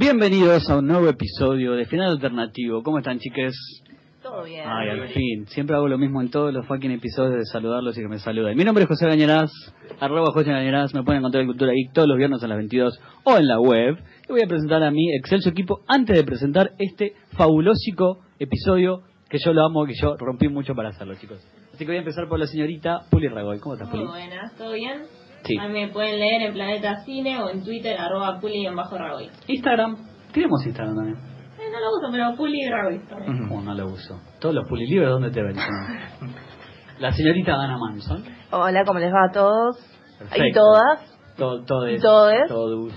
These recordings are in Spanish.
Bienvenidos a un nuevo episodio de Final Alternativo. ¿Cómo están, chiques? Todo bien. Ay, al fin. Siempre hago lo mismo en todos los fucking episodios de saludarlos y que me saluden. Mi nombre es José Gañeraz, arroba José Gañeraz. Me pueden encontrar en Cultura Geek todos los viernes a las 22 o en la web. Y voy a presentar a mi excelso equipo antes de presentar este fabulósico episodio que yo lo amo, que yo rompí mucho para hacerlo, chicos. Así que voy a empezar por la señorita Puli Ragoy. ¿Cómo estás, Puli? Muy buenas, ¿todo bien? Sí. A mí me pueden leer en Planeta Cine o en Twitter, arroba puli en bajo Ragoy. Instagram. Tenemos Instagram también. Eh, no lo uso, pero puli Ragoy también. Oh, no lo uso. Todos los Puli libres, ¿dónde te ven? la señorita Ana Manson. Hola, ¿cómo les va a todos? Perfecto. Y todas. To- todes. Todes. Todos.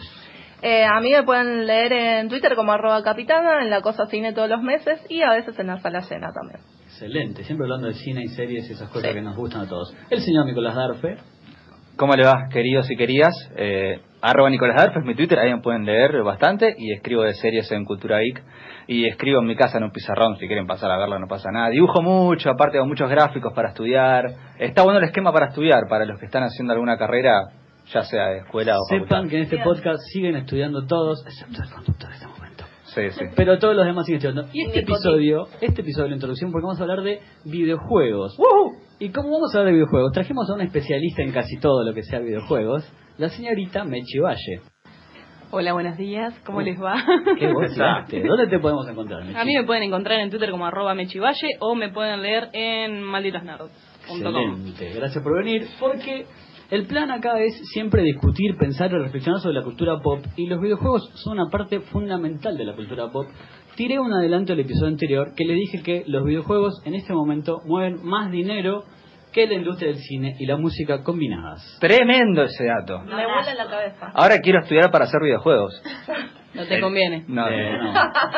Eh, a mí me pueden leer en Twitter como arroba capitana, en la cosa cine todos los meses y a veces en la sala llena también. Excelente, siempre hablando de cine y series y esas cosas que nos gustan a todos. El señor Nicolás Darfe. ¿Cómo le va, queridos y queridas? Eh, arroba Nicolás Darf es mi Twitter, ahí me pueden leer bastante y escribo de series en Cultura Geek y escribo en mi casa en un pizarrón, si quieren pasar a verlo no pasa nada. Dibujo mucho, aparte hago muchos gráficos para estudiar. Está bueno el esquema para estudiar, para los que están haciendo alguna carrera, ya sea de escuela o Sepan facultad. que en este podcast siguen estudiando todos, excepto el conductor de. Sí, sí. Pero todos los demás siguen estudiando. Y este episodio, este episodio de la introducción, porque vamos a hablar de videojuegos. Y como vamos a hablar de videojuegos, trajimos a una especialista en casi todo lo que sea videojuegos, la señorita Mechi Valle. Hola, buenos días. ¿Cómo les va? ¿Qué vos? ¿Dónde te podemos encontrar, Mechi? A mí me pueden encontrar en Twitter como arroba mechivalle o me pueden leer en malditosnerds.com. Excelente, gracias por venir, porque el plan acá es siempre discutir, pensar y reflexionar sobre la cultura pop, y los videojuegos son una parte fundamental de la cultura pop. Tiré un adelanto del episodio anterior que le dije que los videojuegos en este momento mueven más dinero que la industria del cine y la música combinadas. Tremendo ese dato. Me vuela la cabeza. Ahora quiero estudiar para hacer videojuegos. No te conviene. No, Eh, no,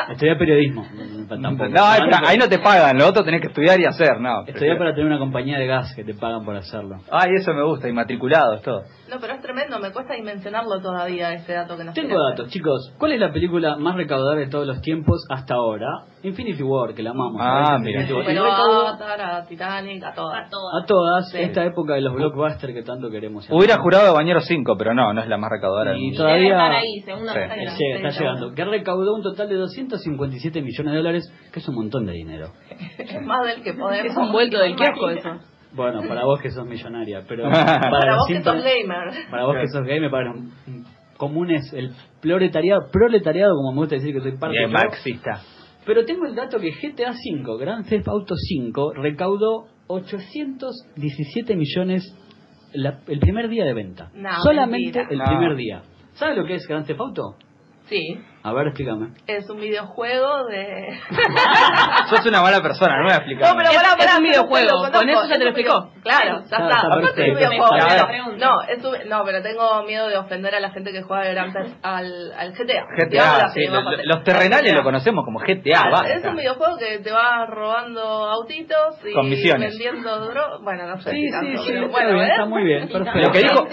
estudié periodismo. Tampoco. No, ahí, ahí no te pagan, lo otro tenés que estudiar y hacer, no. Estudié para tener una compañía de gas que te pagan por hacerlo. Ay, eso me gusta, inmatriculados, todo. No, pero es tremendo, me cuesta dimensionarlo todavía ese dato que nos Tengo datos, chicos. ¿Cuál es la película más recaudadora de todos los tiempos hasta ahora? Infinity War, que la amamos. Ah, mira. Y Pero a Avatar, a Titanic, a todas. A todas. a todas, Sí. esta época de los blockbusters que tanto queremos. Hubiera jurado Bañero 5, pero no, no es la más recaudadora Y mundo. todavía- Debe estar ahí, segunda Sí. está Sí, llegando. Que recaudó un total de 257 millones de dólares, que es un montón de dinero. Es más del que podemos. Es un vuelto del kiosco eso. Bueno, para vos que sos millonaria, pero Para vos que sos gamer. Para vos que sos gamer, para los comunes, el proletariado, proletariado, como me gusta decir que soy parte marxista. Pero tengo el dato que GTA V, Grand Theft Auto 5, recaudó 817 millones la- el primer día de venta. No, Solamente mentira. el No. primer día. ¿Sabes lo que es Grand Theft Auto? Sí, A ver, explícame. es un videojuego de... Sos una mala persona, no me voy a explicar. No, pero Es- pará, es un videojuego, con eso ya te lo un explicó. Claro, ya Está- está. es un videojuego. No, es un- no, pero tengo miedo de ofender a la gente que juega Grand Theft- al, al GTA. GTA, sí, lo- los terrenales GTA. lo conocemos como GTA, basta. es un videojuego que te va robando autitos y Con misiones. vendiendo drogas. Bueno, no sé. Sí, sí, sí, pero está bueno, bien, ¿eh? está muy bien, perfecto. Lo que dijo-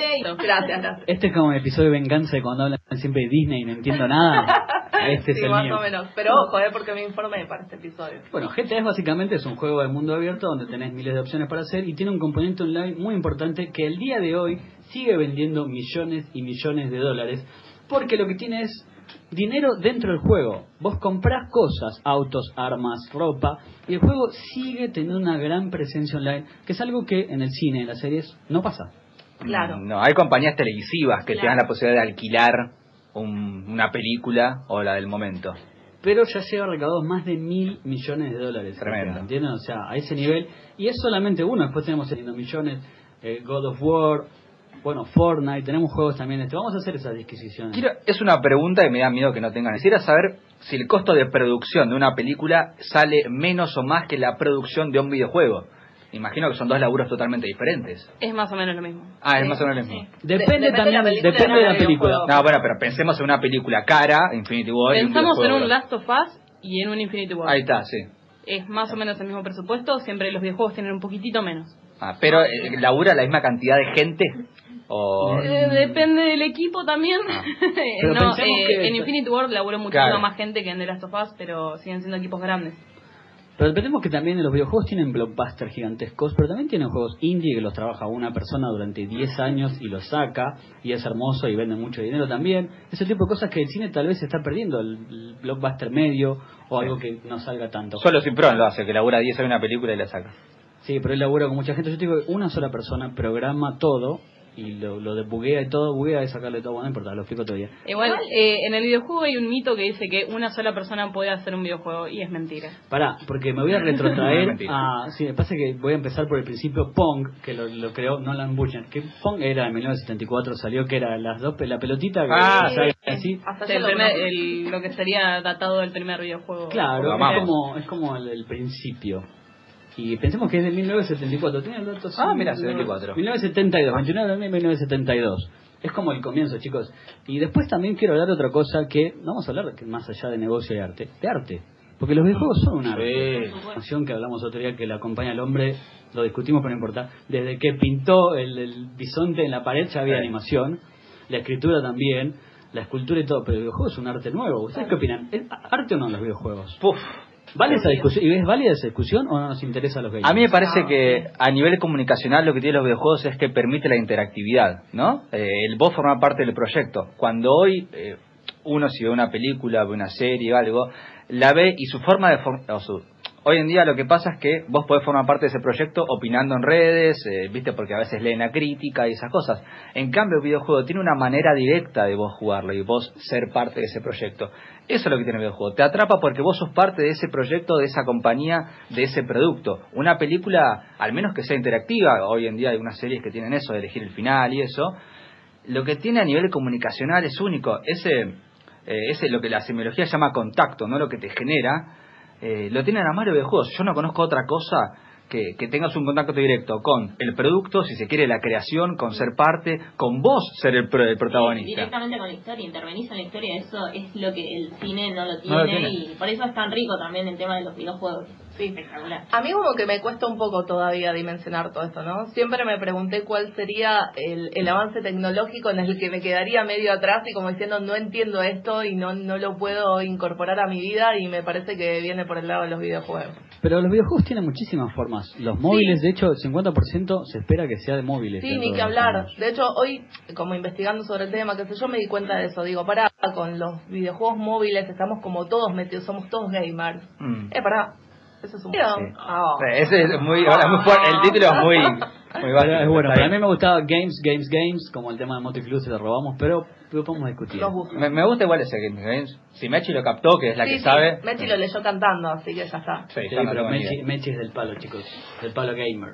Gracias, gracias. Este es como el episodio de venganza de cuando hablan siempre de Disney y no entiendo nada. Este es sí, el más mío. o menos. Pero ojo, ¿eh? Porque me informé para este episodio. Bueno, GTA es básicamente es un juego de mundo abierto donde tenés miles de opciones para hacer y tiene un componente online muy importante que el día de hoy sigue vendiendo millones y millones de dólares porque lo que tiene es dinero dentro del juego. Vos comprás cosas, autos, armas, ropa y el juego sigue teniendo una gran presencia online, que es algo que en el cine, en las series, no pasa. Claro. No, hay compañías televisivas que te Claro. dan la posibilidad de alquilar un- una película o la del momento. pero ya lleva recaudados más de mil millones de dólares. Tremendo. ¿Entienden? O sea, a ese nivel. Y es solamente uno. Después tenemos el millones, eh, God of War, bueno, Fortnite. Tenemos juegos también. Este. Vamos a hacer esas disquisiciones. Quiero- es una pregunta que me da miedo que no tengan. Quisiera saber si el costo de producción de una película sale menos o más que la producción de un videojuego. Imagino que son dos laburos totalmente diferentes. Es más o menos lo mismo. Ah, es Sí, más o menos lo mismo. Depende, De- depende también, de la película, depende de la película. No, bueno, pero pensemos en una película cara, Infinity War. Pensamos en un Last of Us y en un Infinity War. Ahí está, sí. Es más o menos el mismo presupuesto, siempre los videojuegos tienen un poquitito menos. Ah, pero eh, labura la misma cantidad de gente o Eh, depende del equipo también. Ah. Pero no, eh, que- en Infinity War laburó muchísimo Claro. más gente que en The Last of Us, pero siguen siendo equipos grandes. Pero entendemos que también los videojuegos tienen blockbusters gigantescos, pero también tienen juegos indie que los trabaja una persona durante 10 años y los saca, y es hermoso y vende mucho dinero también. Ese tipo de cosas que el cine tal vez está perdiendo, el, blockbuster medio o algo que no salga tanto. Solo Cipron lo hace, que labura 10 en una película y la saca. Sí, pero él labura con mucha gente. Yo te digo que una sola persona programa todo y lo, lo de buguea y todo, buguea y sacarle todo, bueno, no importa, lo explico todavía. Igual, eh, en el videojuego hay un mito que dice que una sola persona puede hacer un videojuego y es mentira. Pará, porque me voy a retrotraer a... Sí, me pasa que voy a empezar por el principio Pong, que lo, lo creó Nolan Bushnell. Que Pong era en 1974, salió que era las dos, la pelotita que Ah, sale así. Hasta El primer- el- lo que sería datado del primer videojuego. Claro, es como, es como el, el principio. Y pensemos que es de 1974. ¿Tiene el dato? Ah, mira, no, 74. 1972, 29 de abril de 1972. Es como el comienzo, chicos. Y después también quiero hablar de otra cosa que, vamos a hablar más allá de negocio y arte, de arte. Porque los videojuegos son un arte. Sí. Que hablamos otro día que la acompaña al hombre, lo discutimos, pero no importa. Desde que pintó el, el bisonte en la pared ya había Sí. animación, la escritura también, la escultura y todo, pero el videojuego es un arte nuevo. ¿Ustedes qué opinan? ¿Es arte o no los videojuegos? Puf. ¿Vale esa discusión? ¿Y es válida esa discusión o no nos interesa a los gamers? A mí me parece que a nivel comunicacional lo que tienen los videojuegos es que permite la interactividad, ¿no? Eh, el vos formar parte del proyecto. Cuando hoy eh, uno si ve una película, ve una serie o algo, la ve y su forma de... for- o su- Hoy en día lo que pasa es que vos podés formar parte de ese proyecto opinando en redes, eh, viste, porque a veces leen la crítica y esas cosas. En cambio, el videojuego tiene una manera directa de vos jugarlo y vos ser parte de ese proyecto. Eso es lo que tiene el videojuego. Te atrapa porque vos sos parte de ese proyecto, de esa compañía, de ese producto. Una película, al menos que sea interactiva, hoy en día hay unas series que tienen eso, de elegir el final y eso, lo que tiene a nivel comunicacional es único. Ese, eh, ese lo que la semiología llama contacto, no lo que te genera, eh, lo tienen a los videojuegos. Yo no conozco otra cosa que, que tengas un contacto directo con el producto, si se quiere la creación, con ser parte, con vos ser el, pro- el protagonista. Directamente con la historia, intervenís en la historia, eso es lo que el cine no lo tiene, No lo tiene. y por eso es tan rico también el tema de los videojuegos. Sí. Espectacular. A mí como que me cuesta un poco todavía dimensionar todo esto, ¿no? Siempre me pregunté cuál sería el, el avance tecnológico en el que me quedaría medio atrás y como diciendo no entiendo esto y no, no lo puedo incorporar a mi vida y me parece que viene por el lado de los videojuegos. Pero los videojuegos tienen muchísimas formas. Los móviles, de hecho, el 50% se espera que sea de móviles. Sí, ni que hablar. años. De hecho, hoy, como investigando sobre el tema, qué sé yo, me di cuenta de eso. Digo, pará, con los videojuegos móviles estamos como todos metidos, somos todos gamers. Mm. Eh, pará, eso es un... Sí. Ah. Ese es muy, ahora muy fuerte. El título es muy, muy es bueno, para mí me gustaba Games, Games, Games, como el tema de Motiflu se lo robamos, pero lo podemos discutir. Me, me gusta igual ese Game Games. Si Mechi lo captó, que es la Sí, que sí, sabe. Mechi lo leyó cantando, así que ya está. Sí, Sí, pero Mechi. Mechi es del palo, chicos, del palo gamer.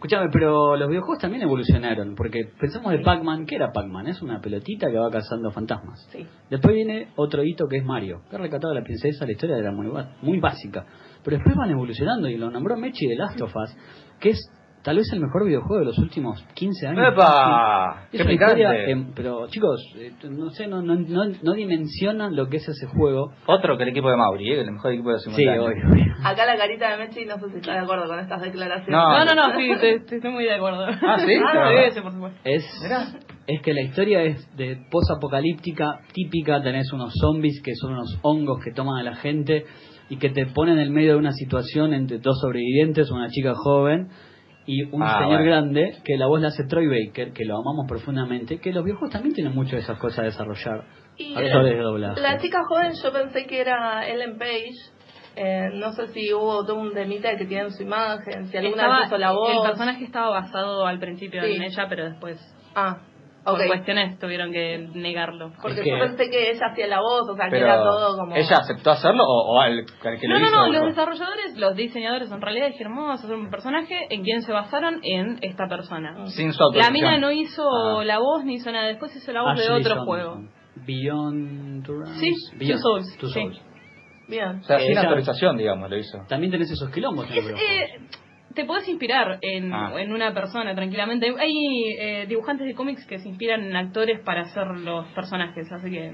Escuchame, pero los videojuegos también evolucionaron, porque pensamos de Pac-Man, ¿qué era Pac-Man? Es una pelotita que va cazando fantasmas. Sí. Después viene otro hito que es Mario. Que ha rescatado a la princesa, la historia era muy, muy básica. Pero después van evolucionando y lo nombró Mechi de Last of Us, que es tal vez el mejor videojuego de los últimos 15 años. ¡Epa! Es ¡Qué una historia, pero chicos, eh, no sé, no, no, no, no dimensionan lo que es ese juego. Otro que el equipo de Mauri, ¿eh? el mejor equipo de Sí, simultáneo. obvio, obvio. Acá la carita de Mechi, no sé si está de acuerdo con estas declaraciones. No. No, no, no, sí, te- te- estoy muy de acuerdo. Ah, ¿sí? sí, sí, por supuesto. Es, es que la historia es de post-apocalíptica típica, tenés unos zombies que son unos hongos que toman a la gente y que te ponen en el medio de una situación entre dos sobrevivientes, una chica joven y un Ah, señor bueno. grande, que la voz la hace Troy Baker, que lo amamos profundamente, que los videojuegos también tienen mucho de esas cosas a desarrollar. Y Actores de doblaje. la chica joven yo pensé que era Ellen Page. Eh, no sé si hubo todo un temita que tienen su imagen, si alguna Estaba- vez puso la voz. El personaje estaba basado al principio Sí. en ella, pero después, Ah, por ok. cuestiones, tuvieron que negarlo. Porque Es que- yo pensé que ella hacía la voz, o sea, que era todo como... ¿ella aceptó hacerlo o, o al, al que lo No, no, hizo? no, dijo? los desarrolladores, los diseñadores en realidad dijeron, vamos a hacer un personaje en quien se basaron en esta persona. Sin su La mina no hizo Ah. la voz ni hizo nada, después hizo la voz de Ashley otro Johnson. juego. Beyond Realms. Sí, Beyond Two Souls, Two sí. Souls. Bien. O sea, sin Ella- autorización, digamos, lo hizo. También tenés esos quilombos Es, eh, te podés inspirar en, Ah. en una persona tranquilamente. Hay eh, dibujantes de cómics que se inspiran en actores para hacer los personajes, así que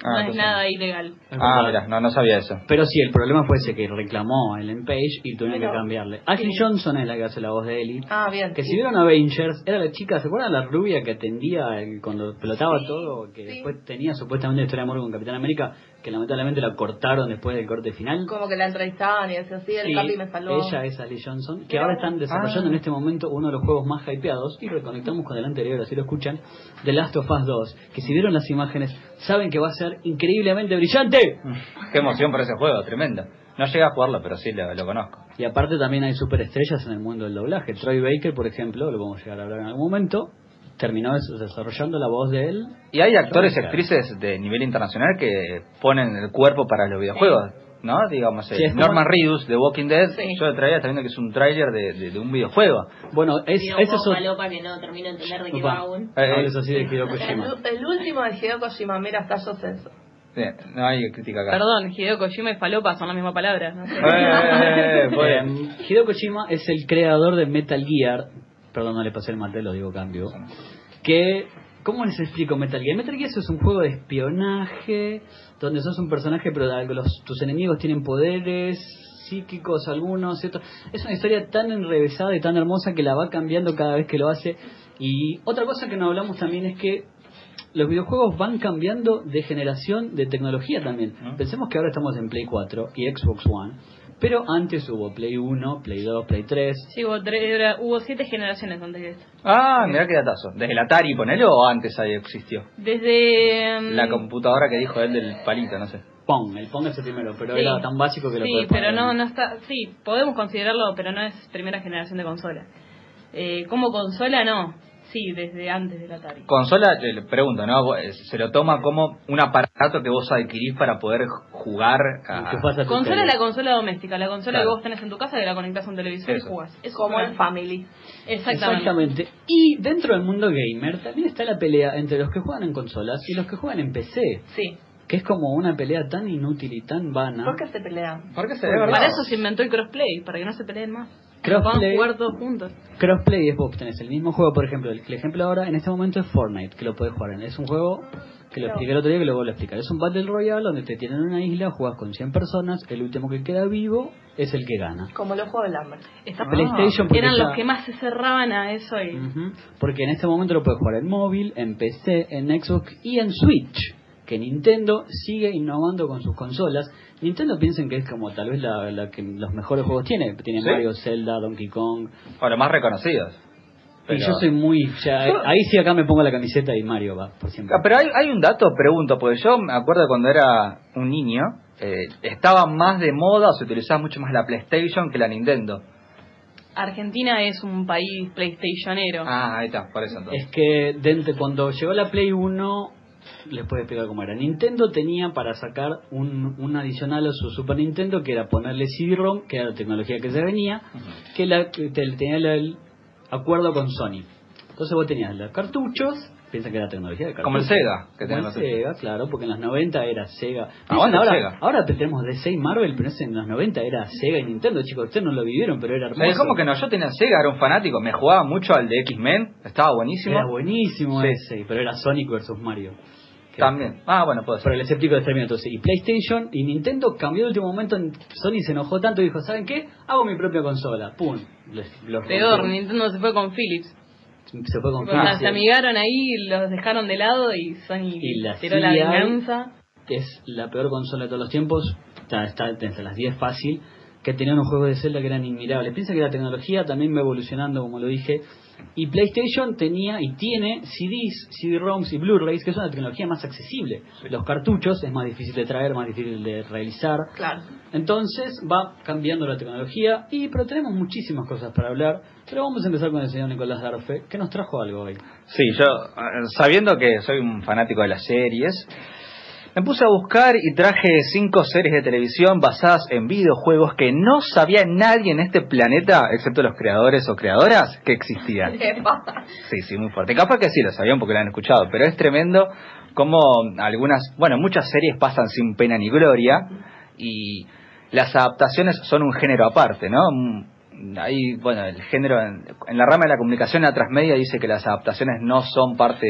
Ah, no es entonces- nada ilegal. Es Ah, mira, no, no sabía eso. Pero sí, el problema fue ese que reclamó a Ellen Page y tuvieron Pero- que cambiarle. Ashley Sí. Johnson es la que hace la voz de Ellie. Ah, bien. Que sí. si vieron Avengers, era la chica, ¿se acuerdan la rubia que atendía el- cuando explotaba Sí, todo? Que sí. después tenía supuestamente historia de amor con Capitán América, que lamentablemente la cortaron después del corte final. Como que la entrevistaban y decía, sí, el Sí, Capi me salvó. Ella es Ali Johnson, que ahora están desarrollando Ah. en este momento uno de los juegos más hypeados y reconectamos con el anterior, así lo escuchan, The Last of Us 2, que si vieron las imágenes saben que va a ser increíblemente brillante. Qué emoción por ese juego, tremenda. No llegué a jugarlo, pero sí lo, lo conozco. Y aparte también hay superestrellas en el mundo del doblaje. Troy Baker, por ejemplo, lo vamos a llegar a hablar en algún momento, terminó des- desarrollando la voz de él. Y hay actores y actrices de nivel internacional que ponen el cuerpo para los videojuegos, ¿no? Digamos, Sí, eh, es como- Norman Reedus de Walking Dead, Sí. yo traía está viendo que es un tráiler de, de- de un videojuego. Bueno, es, ese es otro- falopa que no termino de entender de qué va aún. Eh, No hables así de Hideo El, Kojima. el último de Hideo Kojima, mira, sé eso. Sí, no hay crítica acá. Perdón, Hideo Kojima y falopa son las mismas palabras. ¿no? Eh, eh, eh, Eh, Hideo Kojima es el creador de Metal Gear. Perdón, no le pasé el mate, lo digo cambio. Que, ¿cómo les explico Metal Gear? Metal Gear es un juego de espionaje, donde sos un personaje, pero los, tus enemigos tienen poderes psíquicos algunos, ¿cierto? Es una historia tan enrevesada y tan hermosa que la va cambiando cada vez que lo hace. Y otra cosa que no hablamos también es que los videojuegos van cambiando de generación de tecnología también. Pensemos que ahora estamos en Play 4 y Xbox One, pero antes hubo Play 1, Play 2, Play 3. Sí, hubo, tres- era- hubo siete generaciones antes de esto. Ah, mirá qué datazo. ¿Desde el Atari, ponele, o antes ahí existió? Desde... mm, La computadora que dijo él del palito, no sé. Pong, el Pong es el primero, pero Sí. era tan básico que lo Sí, pero no, no está... Sí, podemos considerarlo, pero no es primera generación de consola. Eh, como consola, no. Sí, desde antes del Atari. Consola, le pregunto, ¿no? Vos, eh, Se lo toma como un aparato que vos adquirís para poder jugar a... ¿Qué pasa? Consola es la consola doméstica, la consola Claro. que vos tenés en tu casa que la conectás a un televisor Eso. y jugás. Es como el Family. Exactamente. Exactamente. Y dentro del mundo gamer también está la pelea entre los que juegan en consolas y los que juegan en PC, Sí. que es como una pelea tan inútil y tan vana. ¿Por qué se pelean? ¿Por qué se Para eso se inventó el crossplay, para que no se peleen más. Crossplay. Jugar todos juntos. Crossplay es vos tenés el mismo juego, por ejemplo, el, el ejemplo ahora en este momento es Fortnite, que lo podés jugar en. Es un juego que lo expliqué el otro día que lo vuelvo a explicar. Es un Battle Royale donde te tienen en una isla, jugás con 100 personas, el último que queda vivo es el que gana. Como los juegos del hambre. Esta Ah. PlayStation eran los que más se cerraban a eso y Porque en este momento lo puedes jugar en móvil, en PC, en Xbox y en Switch. Que Nintendo sigue innovando con sus consolas. Nintendo piensen que es como tal vez la, la que los mejores juegos tiene. Tiene ¿Sí? Mario, Zelda, Donkey Kong. O los más reconocidos. Y yo soy muy... ya, ahí sí acá me pongo la camiseta y Mario va por siempre. Ah, Pero hay, hay un dato, pregunto, porque yo me acuerdo cuando era un niño, eh, estaba más de moda, o se utilizaba mucho más la PlayStation que la Nintendo. Argentina es un país PlayStationero. Ah, ahí está, por eso entonces. Es que dentro, cuando llegó la Play 1, les puedo explicar cómo era. Nintendo tenía para sacar un, un adicional a su Super Nintendo, que era ponerle CD-ROM, que era la tecnología que se venía, que, la, que te- tenía el, el acuerdo con Sony. Entonces vos tenías los cartuchos, piensa que era tecnología de cartuchos. Como el Sega, que Como el Sega, claro, porque en los 90 era Sega. Aguante ahora, Sega. ahora tenemos DC y Marvel, pero en los 90 era Sega y Nintendo, chicos. Ustedes no lo vivieron, pero era hermoso. ¿Cómo que no? Yo tenía Sega, era un fanático, me jugaba mucho al de X-Men, estaba buenísimo. Era buenísimo Sí. ese, pero era Sonic versus Mario. Que- También. Ah, bueno, puede ser. Pero les explico el término entonces. Y PlayStation y Nintendo cambió de último momento. en- Sony se enojó tanto y dijo: ¿Saben qué? Hago mi propia consola. ¡Pum! Les- los Peor, rompió. Nintendo se fue con Philips. Se fue con Philips. se amigaron ahí, los dejaron de lado y Sony Y la tiró la CI venganza. es la peor consola de todos los tiempos. Está, está entre las 10 fácil. Que tenían unos juegos de Zelda que eran inmirables. Piensa que la tecnología también va evolucionando, como lo dije. Y PlayStation tenía y tiene CDs, CD-ROMs y Blu-rays, que es una tecnología más accesible. Los cartuchos es más difícil de traer, más difícil de realizar. Claro. Entonces va cambiando la tecnología, y pero tenemos muchísimas cosas para hablar. Pero vamos a empezar con el señor Nicolás Darfe, que nos trajo algo hoy. Sí, yo, eh, sabiendo que soy un fanático de las series, me puse a buscar y traje cinco series de televisión basadas en videojuegos que no sabía nadie en este planeta, excepto los creadores o creadoras, que existían. Sí, sí, muy fuerte. Capaz que sí lo sabían porque lo han escuchado, pero es tremendo como algunas, bueno, muchas series pasan sin pena ni gloria y las adaptaciones son un género aparte, ¿no? Mm, Ahí, bueno, el género en, en la rama de la comunicación, la transmedia dice que las adaptaciones no son parte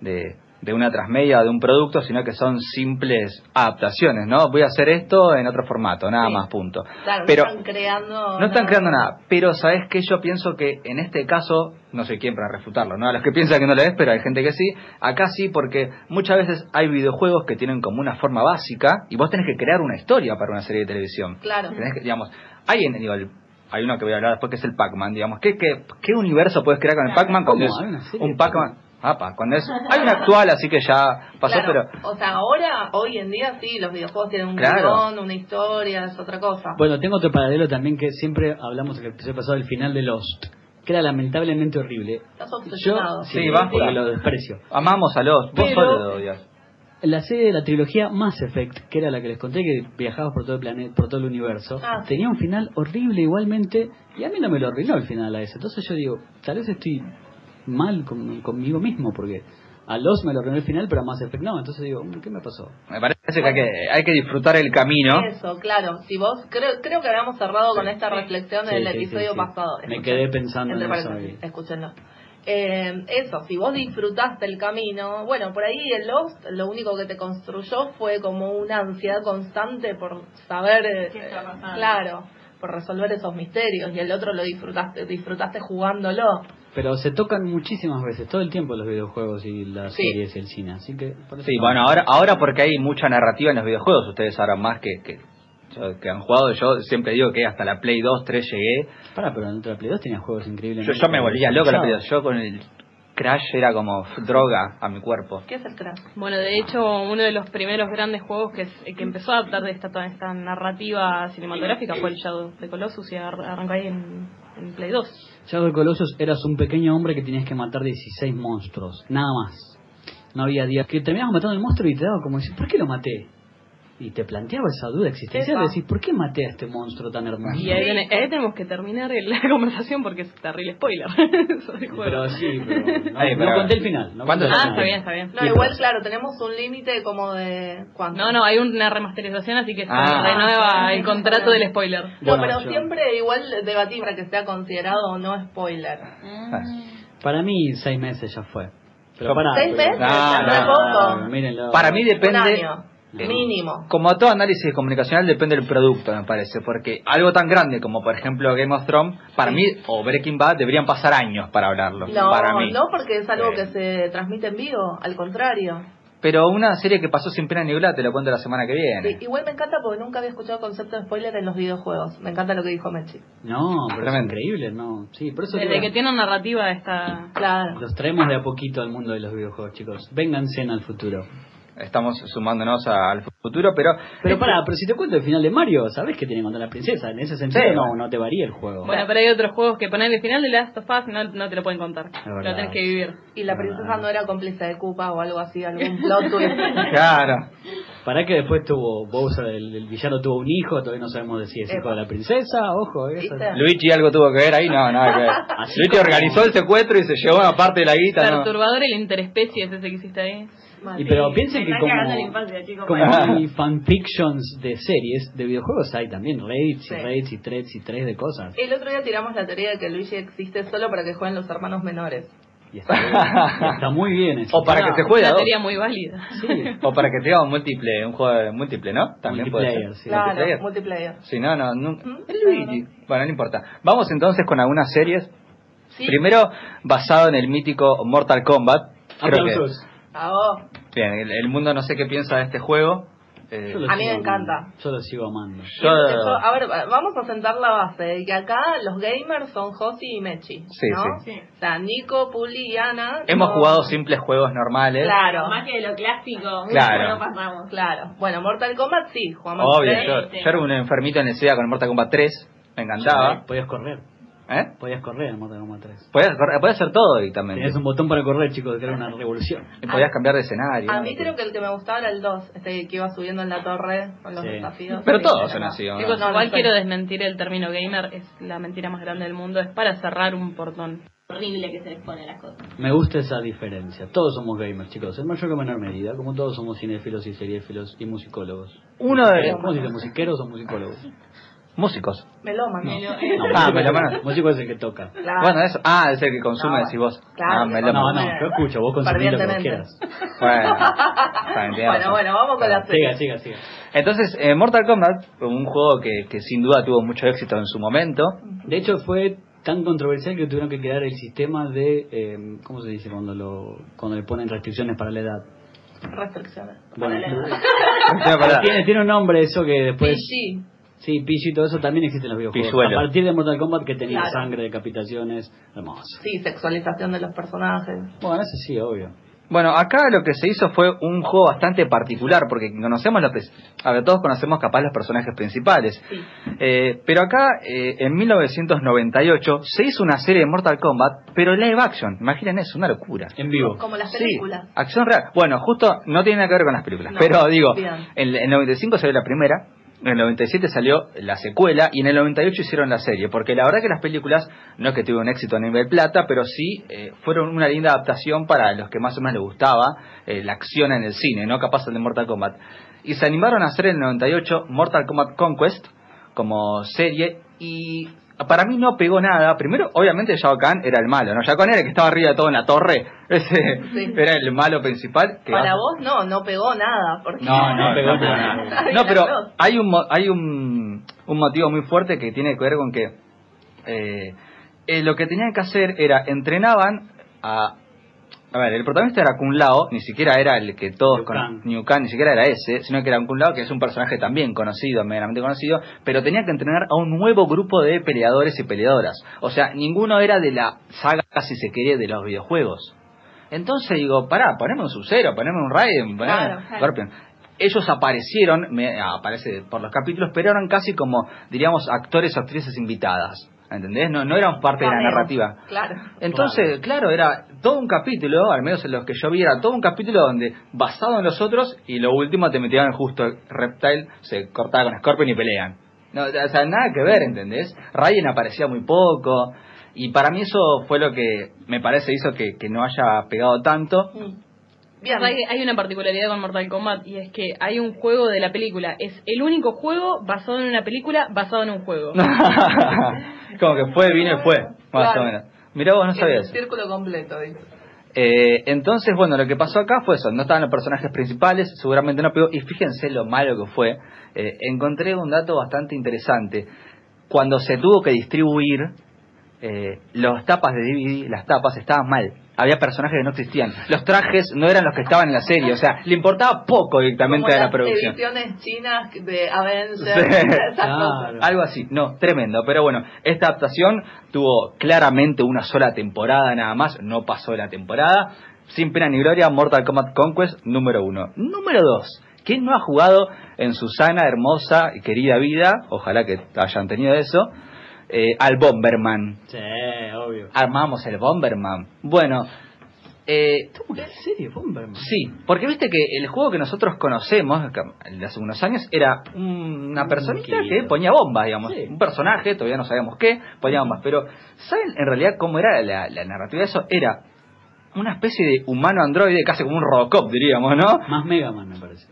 de, de una transmedia de un producto, sino que son simples adaptaciones, ¿no? Voy a hacer esto en otro formato, nada Sí. más, punto. Claro, Pero no están creando. no están creando nada, pero ¿sabes qué? Yo pienso que en este caso, no soy quien para refutarlo, ¿no? A los que piensan que no lo es, pero hay gente que sí. Acá sí, porque muchas veces hay videojuegos que tienen como una forma básica y vos tenés que crear una historia para una serie de televisión. Claro. Tenés que, digamos, hay en, digo, el- hay uno que voy a hablar después que es el Pac-Man, digamos. ¿Qué, qué, qué universo puedes crear con el Pac-Man cuando ¿Cómo? es ¿Hay una serie un Pac-Man? Apa, cuando es, hay una actual, así que ya pasó, Claro, pero O sea, ahora, hoy en día, sí, los videojuegos tienen un Claro. guion, una historia, es otra cosa. Bueno, tengo otro paralelo también que siempre hablamos en el episodio pasado del final de Lost, que era lamentablemente horrible. Estás Yo, obsesionado. Sí, basta. porque lo desprecio. amamos a los, vos Pero- solo lo odias. La serie de la trilogía Mass Effect, que era la que les conté que viajabas por todo el planeta, por todo el universo, Ah, sí. tenía un final horrible igualmente y a mí no me lo arruinó el final a ese. Entonces yo digo, tal vez estoy mal con- conmigo mismo porque a Lost me lo arruinó el final, pero a Mass Effect no. Entonces digo, "Mm, ¿qué me pasó? Me parece que hay, que hay que disfrutar el camino. Eso, claro. Si vos, creo, creo que habíamos cerrado con esta reflexión Sí, en el sí, sí, episodio sí. pasado. Me quedé pensando en eso escúchenlo. Eh, eso, si vos disfrutaste el camino, bueno, por ahí el Lost lo único que te construyó fue como una ansiedad constante por saber, eh, ¿Qué está pasando? claro, por resolver esos misterios y el otro lo disfrutaste, disfrutaste jugándolo. Pero se tocan muchísimas veces, todo el tiempo los videojuegos y las Sí. series y el cine, así que... Sí, no- bueno, ahora, ahora porque hay mucha narrativa en los videojuegos, ustedes sabrán más que, que, han jugado. Yo siempre digo que hasta la Play 2, 3 llegué. Pará, pero en la Play 2 tenía juegos increíbles. Yo, yo me volvía loco la Play 2. Yo con el Crash era como droga a mi cuerpo. ¿Qué es el crash? Bueno, de hecho, uno de los primeros grandes juegos que, es- que empezó a adaptar de esta, toda esta narrativa cinematográfica fue el Shadow de Colossus y ar- arrancó ahí en, en Play 2. Shadow of Colossus eras un pequeño hombre que tenías que matar 16 monstruos, nada más. No había días que terminabas matando al monstruo y te daba como decir, ¿por qué lo maté? Y te planteaba esa duda existencial de decir, ¿por qué maté a este monstruo tan hermoso? Y ahí, ahí tenemos que terminar el- la conversación porque es terrible spoiler. Pero sí, pero no, Ay, no pero- conté el final. No ¿Cuándo conté el Ah, final. está bien, está bien. No, igual, pues. claro, tenemos un límite como de... ¿Cuánto? No, no, hay una remasterización, así que se Ah. renueva el contrato del spoiler. No, Bueno, pero yo- siempre igual debatimos para que sea considerado o no spoiler. Para mí, seis meses ya fue. Pero pará, ¿Seis pero- meses? Ah, ¿Es re no. Para mí depende... de- mínimo. Como todo análisis comunicacional depende del producto, me parece, porque algo tan grande como por ejemplo Game of Thrones, para mí, o Breaking Bad, deberían pasar años para hablarlo. No, para mí. no porque es algo Sí. que se transmite en vivo, al contrario. Pero una serie que pasó sin pena ni gloria te lo cuento la semana que viene. Sí, igual me encanta porque nunca había escuchado el concepto de spoiler en los videojuegos. Me encanta lo que dijo Mechi. No, pero es increíble, no. Sí, por eso Desde digo, que tiene narrativa está... Claro. los traemos de a poquito al mundo de los videojuegos, chicos. Vénganse al futuro. Estamos sumándonos a- al futuro, pero... Pero pará, pero si te cuento el final de Mario, ¿sabés que tiene que contar la princesa? En ese sentido Sí. no, no te varía el juego. Bueno, pero hay otros juegos que poner el final de Last of Us no, no te lo pueden contar. Lo tenés que vivir. Y la princesa no era cómplice de Koopa o algo así, algún plot twist. Claro. Para que después tuvo Bowser, el, el villano tuvo un hijo, todavía no sabemos de si es hijo de la princesa, ojo, eso. ¿Viste? Luigi algo tuvo que ver ahí, no, nada que ver. Así Luigi como- organizó el secuestro y se llevó una parte de la guita, ¿no? Perturbador el interespecies ese que hiciste ahí. Y pero piensen que como, como hay fanfictions de series, de videojuegos hay también y Sí. Reddits y threads y tres de cosas. El otro día tiramos la teoría de que Luigi existe solo para que jueguen los hermanos menores. Y está, bien, está muy bien eso. O para que se juegue a Una teoría muy válida. Sí, O para que tenga un múltiple, un juego de múltiple, ¿no? También puede ser. Multiplayer, sí. claro, multiplayer. multiplayer. Sí, no, no, no. ¿Mm? Luigi. Bueno, no importa. Vamos entonces con algunas series. Sí. Primero, basado en el mítico Mortal Kombat. Creo que, Vos. bien, el, el mundo no sé qué piensa de este juego. Eh, Yo A mí me encanta. Yo lo sigo amando. yo- Eso- a ver, vamos a sentar la base de que acá los gamers son Josi y Mechi. Sí, ¿no? sí. Sí. O sea, Nico, Puli y Ana. Hemos jugado simples juegos normales. Claro, Más que de lo clásico, Claro. no pasamos. claro. Bueno, Mortal Kombat sí, jugamos Obvio, tres. yo, yo era un enfermito en el SEA con Mortal Kombat 3. Me encantaba. Podías correr. ¿Eh? Podías correr en Mortal Kombat 3. Podías, correr- podías hacer todo directamente. Tenías un botón para correr, chicos, que era una revolución. Y podías cambiar de escenario. A mí creo que el que me gustaba era el 2, este que iba subiendo en la torre con los Sí. desafíos. Pero todos son así, ¿o no? Chicos, No, no igual quiero desmentir el término gamer, es la mentira más grande del mundo, es para cerrar un portón. Horrible que se les pone las cosas. Me gusta esa diferencia. Todos somos gamers, chicos, en mayor o menor medida, como todos somos cinéfilos y seriéfilos y musicólogos. Uno de, ¿Cómo se dice? ¿Musiqueros o musicólogos? Músicos. Melómano. Melo- eh, Ah, músico es el- melómano. músico es el que toca. Claro. Bueno, eso. Ah, es el que consume, No, decís vos. claro, ah, melómano. No, no, yo escucho, vos consumís lo que vos quieras. Bueno, Bueno, vamos con la Siga, serie. siga, siga. Entonces, eh, Mortal Kombat, un juego que, que sin duda tuvo mucho éxito en su momento. De hecho, fue tan controversial que tuvieron que crear el sistema de. eh, ¿Cómo se dice cuando lo cuando le ponen restricciones para la edad? Restricciones. Bueno, Tiene tiene, tiene un nombre eso que después. PG. Sí, PG y todo eso también existe en los videojuegos. Pilluelo. A partir de Mortal Kombat que tenía Claro. sangre, decapitaciones, hermoso. Sí, sexualización de los personajes. Bueno, eso sí, obvio. Bueno, acá lo que se hizo fue un juego bastante particular, porque conocemos los, a ver, todos conocemos capaz los personajes principales. Sí. Eh, pero acá, eh, en 1998, se hizo una serie de Mortal Kombat, pero live action. Imaginen eso, una locura. En vivo. Como las Sí, películas. acción real. Bueno, justo no tiene nada que ver con las películas, No, pero digo, bien. en el 95 salió la primera, en el 97 salió la secuela y en el 98 hicieron la serie, porque la verdad que las películas no es que tuvieron éxito a nivel plata, pero sí eh, fueron una linda adaptación para los que más o menos les gustaba eh, la acción en el cine, no capaz el de Mortal Kombat. Y se animaron a hacer en el 98 Mortal Kombat Conquest como serie y para mí no pegó nada. Primero, obviamente Shao Kahn era el malo, ¿no? Shao Kahn era el que estaba arriba de todo en la torre. Ese Sí. era el malo principal. que Para vos no, no pegó nada. Porque... No, no pegó no pegó nada. No, pero hay un mo- hay un, un motivo muy fuerte que tiene que ver con que eh, eh, lo que tenían que hacer era entrenaban a a ver, el protagonista era Kun Lao, ni siquiera era el que todos Liu con Kang. Liu Kang, ni siquiera era ese, sino que era un Kun Lao que es un personaje también conocido, medianamente conocido, pero tenía que entrenar a un nuevo grupo de peleadores y peleadoras. O sea, ninguno era de la saga, si se quería, de los videojuegos. Entonces digo, pará, poneme un Sub-Zero, poneme un Raiden, poneme Claro, un claro. Scorpion. Ellos aparecieron, me, aparece por los capítulos, pero eran casi como, diríamos, actores o actrices invitadas. ¿Entendés? No, no eran parte de la narrativa. Claro. Entonces, claro, era todo un capítulo, al menos en los que yo vi, era todo un capítulo donde, basado en los otros, y lo último te metían justo Reptile, se cortaba con Scorpion y pelean. No, o sea, nada que ver, ¿entendés? Raiden aparecía muy poco, y para mí eso fue lo que me parece hizo que, que no haya pegado tanto. Mm. Bien. Hay, hay una particularidad con Mortal Kombat y es que hay un juego de la película. Es el único juego basado en una película basado en un juego. Como que fue, vino y fue, más Claro. o menos. Mirá vos, no sabía El eso. círculo completo, dice. Eh, entonces, bueno, lo que pasó acá fue eso, no estaban los personajes principales, seguramente no pegó, y fíjense lo malo que fue, eh, encontré un dato bastante interesante. Cuando se tuvo que distribuir, eh, los tapas de DVD, las tapas estaban mal. Había personajes que no existían. Los trajes no eran los que estaban en la serie, o sea, le importaba poco directamente Como a la las producción. ediciones chinas de Avengers, Sí. Claro. Algo así, no, tremendo. Pero bueno, esta adaptación tuvo claramente una sola temporada nada más, no pasó la temporada. Sin pena ni gloria, Mortal Kombat Conquest número uno. Número dos, ¿quién no ha jugado en su sana, hermosa y querida vida? Ojalá que hayan tenido eso. Eh, al Bomberman. Sí, obvio. Armamos el Bomberman. Bueno, eh, ¿Cómo que en serio, Bomberman? Sí, porque viste que el juego que nosotros conocemos de hace unos años era una Un personita que ponía bombas, digamos. Sí. Un personaje, todavía no sabíamos qué, ponía bombas. Pero, ¿saben en realidad cómo era la, la narrativa de eso? Era una especie de humano androide, casi como un Robocop, diríamos, ¿no? Más Mega Man, me parece.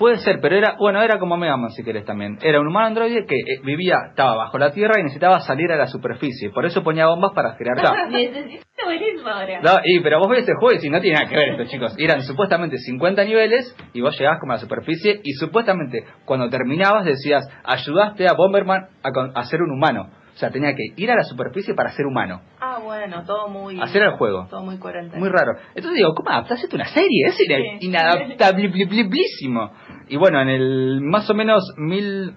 Puede ser, pero era, bueno, era como Mega Man si querés también. Era un humano androide que eh, vivía, estaba bajo la tierra y necesitaba salir a la superficie. Por eso ponía bombas para crear caos. Necesito ahora. No, y, pero vos ves el juego y si no tiene nada que ver esto, chicos. Eran supuestamente 50 niveles y vos llegabas como a la superficie y supuestamente cuando terminabas decías, ayudaste a Bomberman a, con- a ser un humano. O sea, tenía que ir a la superficie para ser humano. Ah, bueno, todo muy... Hacer el juego. Todo muy coherente. Muy raro. Entonces digo, ¿cómo adaptás esto a una serie? Es Sí. inadaptabilísimo. Y bueno, en el más o menos mil...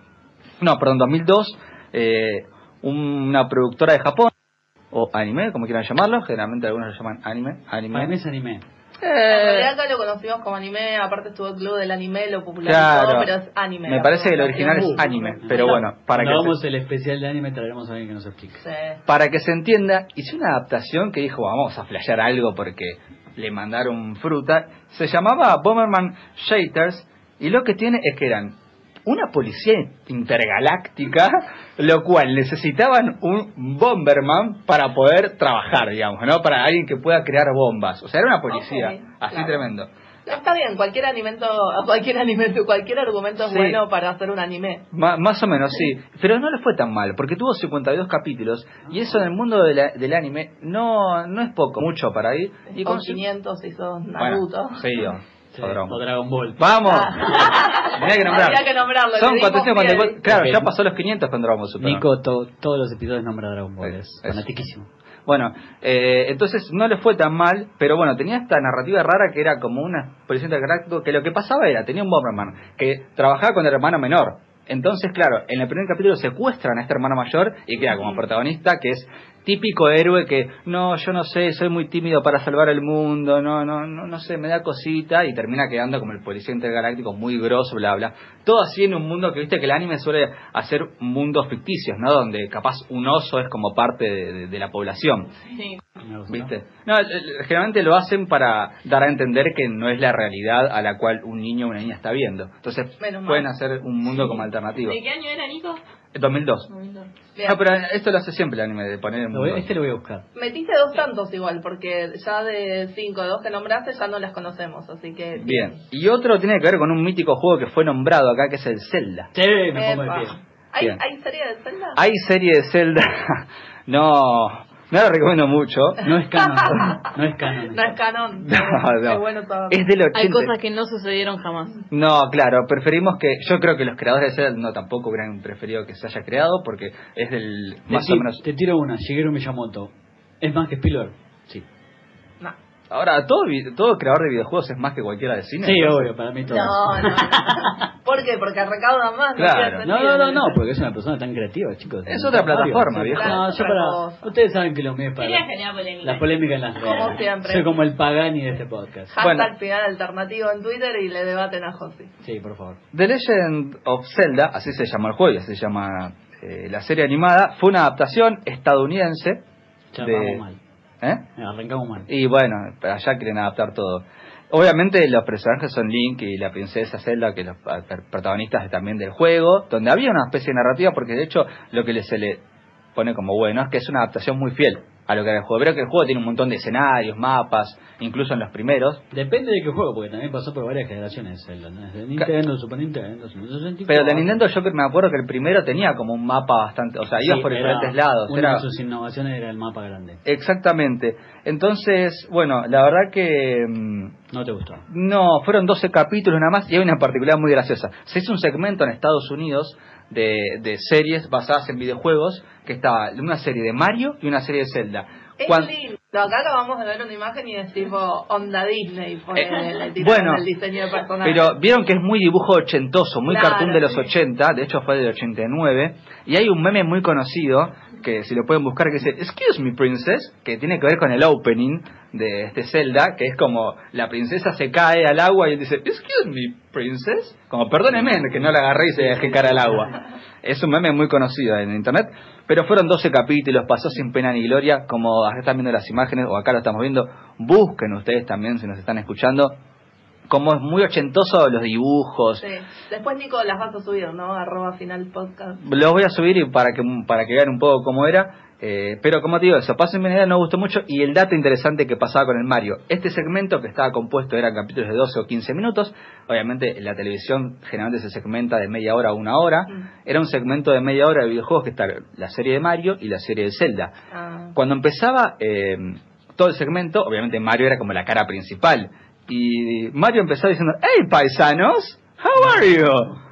No, perdón, 2002, eh, una productora de Japón, o anime, como quieran llamarlo, generalmente algunos lo llaman anime, anime. Para mí es anime. En realidad acá lo conocimos como anime, aparte estuvo el club del anime, lo popularizó, Claro. pero es anime. Me parece que el original es anime, pero bueno, para Cuando que, hagamos se, el especial de anime traeremos a alguien que nos explique. Sí. para que se entienda, hice una adaptación que dijo, vamos a flashear algo porque le mandaron fruta. Se llamaba Bomberman Shaters y lo que tiene es que eran una policía intergaláctica, lo cual necesitaban un Bomberman para poder trabajar, digamos, ¿no? Para alguien que pueda crear bombas. O sea, era una policía, así claro. tremendo. Está bien, cualquier alimento, cualquier alimento, cualquier argumento es Sí. bueno para hacer un anime. Ma- más o menos, sí. Pero no le fue tan mal, porque tuvo 52 capítulos, y eso en el mundo de la- del anime no, no es poco, mucho para ir. Y con con 500 hizo Bueno, Naruto. sí, o- Sí, o Dragon o Ball. Dragon Ball. ¡Vamos! Ah. Tenía que nombrar. Había que nombrarlo, Son le dimos 444. pie. Claro, ya pasó los 500 con Dragon Ball Super. Nico to- todos los episodios nombra Dragon Ball, es eso. fanatiquísimo. Bueno, eh, entonces no le fue tan mal, pero bueno, tenía esta narrativa rara que era como una expresión de galáctico, que lo que pasaba era, tenía un Bomberman que trabajaba con el hermano menor. Entonces, claro, en el primer capítulo secuestran a este hermano mayor y queda como protagonista, que es típico héroe que, no, yo no sé, soy muy tímido para salvar el mundo, no, no, no, no sé, me da cosita, y termina quedando como el policía intergaláctico muy grosso, bla, bla. Todo así en un mundo que, viste, que el anime suele hacer mundos ficticios, ¿no? Donde capaz un oso es como parte de- de- de la población. Sí. ¿Viste? No, generalmente lo hacen para dar a entender que no es la realidad a la cual un niño o una niña está viendo. Entonces Menos mal. pueden hacer un mundo como alternativo. ¿De qué año era, Nico? 2002. Bien. Ah, pero esto lo hace siempre el anime, de poner voy- mundo. este lo voy a buscar. Metiste dos tantos igual, porque ya de cinco, dos que nombraste ya no las conocemos, así que... Bien. Y otro tiene que ver con un mítico juego que fue nombrado acá, que es el Zelda. Sí, me pongo de pie. ¿Hay. ¿Hay serie de Zelda? Hay serie de Zelda. no, no la recomiendo mucho. No es canon. No es canon. No es canon. No, no. Qué bueno. Es del 80. Hay cosas que no sucedieron jamás. No, claro, preferimos que. Yo creo que los creadores de Zelda no tampoco hubieran preferido que se haya creado porque es del. Más o menos. te tiro una, Shigeru Miyamoto. ¿Es más que Spielberg? Sí. Ahora, todo, vi- todo creador de videojuegos es más que cualquiera de cine. Sí, entonces- obvio, para mí todo. No, no, no. ¿Por qué? Porque recauda más. Claro. No, no, no, no, porque es una persona tan creativa, chicos. Es otra plataforma, viejo. No, yo para. Ustedes saben que lo mío es para. Polémica. La polémica en las redes. Como siempre. Soy como el Pagani de este podcast. Hashtag Bueno. final alternativo en Twitter y le debaten a Josi. Sí, por favor. The Legend of Zelda, así se llama el juego y así se llama eh, la serie animada, fue una adaptación estadounidense. Ya de- mal. ¿Eh? Y bueno, allá quieren adaptar todo. Obviamente los personajes son Link y la princesa Zelda, que los protagonistas también del juego, donde había una especie de narrativa, porque de hecho lo que se le pone como bueno es que es una adaptación muy fiel a lo que era el juego. Pero que el juego tiene un montón de escenarios, mapas, incluso en los primeros. Depende de qué juego, porque también pasó por varias generaciones. Desde Nintendo, Super Nintendo, Super 64. Pero de Nintendo yo me acuerdo que el primero tenía como un mapa bastante, o sea, iba Sí, por diferentes lados. Una Era, de sus innovaciones era el mapa grande. exactamente. Entonces, bueno, la verdad que... mm, No te gustó. No, fueron 12 capítulos nada más y hay una particularidad muy graciosa. Se hizo un segmento en Estados Unidos de, de series basadas en videojuegos, que estaba una serie de Mario y una serie de Zelda. Es Cuan- lindo. Acá acabamos de ver una imagen y es tipo onda Disney. ponele, el Bueno, el diseño de personajes. Pero vieron que es muy dibujo ochentoso, muy Claro, cartoon de los sí. 80, de hecho fue del 89, y hay un meme muy conocido, que si lo pueden buscar, que dice, Excuse me princess, que tiene que ver con el opening de este Zelda, que es como la princesa se cae al agua y él dice, Excuse me princess, como perdóneme que no la agarré y se dejé caer al agua. Es un meme muy conocido en internet, pero fueron 12 capítulos, pasó sin pena ni gloria, como acá están viendo las imágenes, o acá lo estamos viendo, busquen ustedes también si nos están escuchando, como es muy ochentoso los dibujos. Sí. Después, Nico, las vas a subir, ¿no? Arroba final podcast. Los voy a subir y para que para que vean un poco cómo era. eh, pero como te digo, eso, pasen mi idea, no gustó mucho. Y el dato interesante que pasaba con el Mario. Este segmento que estaba compuesto eran capítulos de 12 o 15 minutos. Obviamente en la televisión generalmente se segmenta de media hora a una hora. Mm. Era un segmento de media hora de videojuegos que está la serie de Mario y la serie de Zelda. Ah. Cuando empezaba eh, todo el segmento, obviamente Mario era como la cara principal. Y Mario empezaba diciendo, hey paisanos, how are you?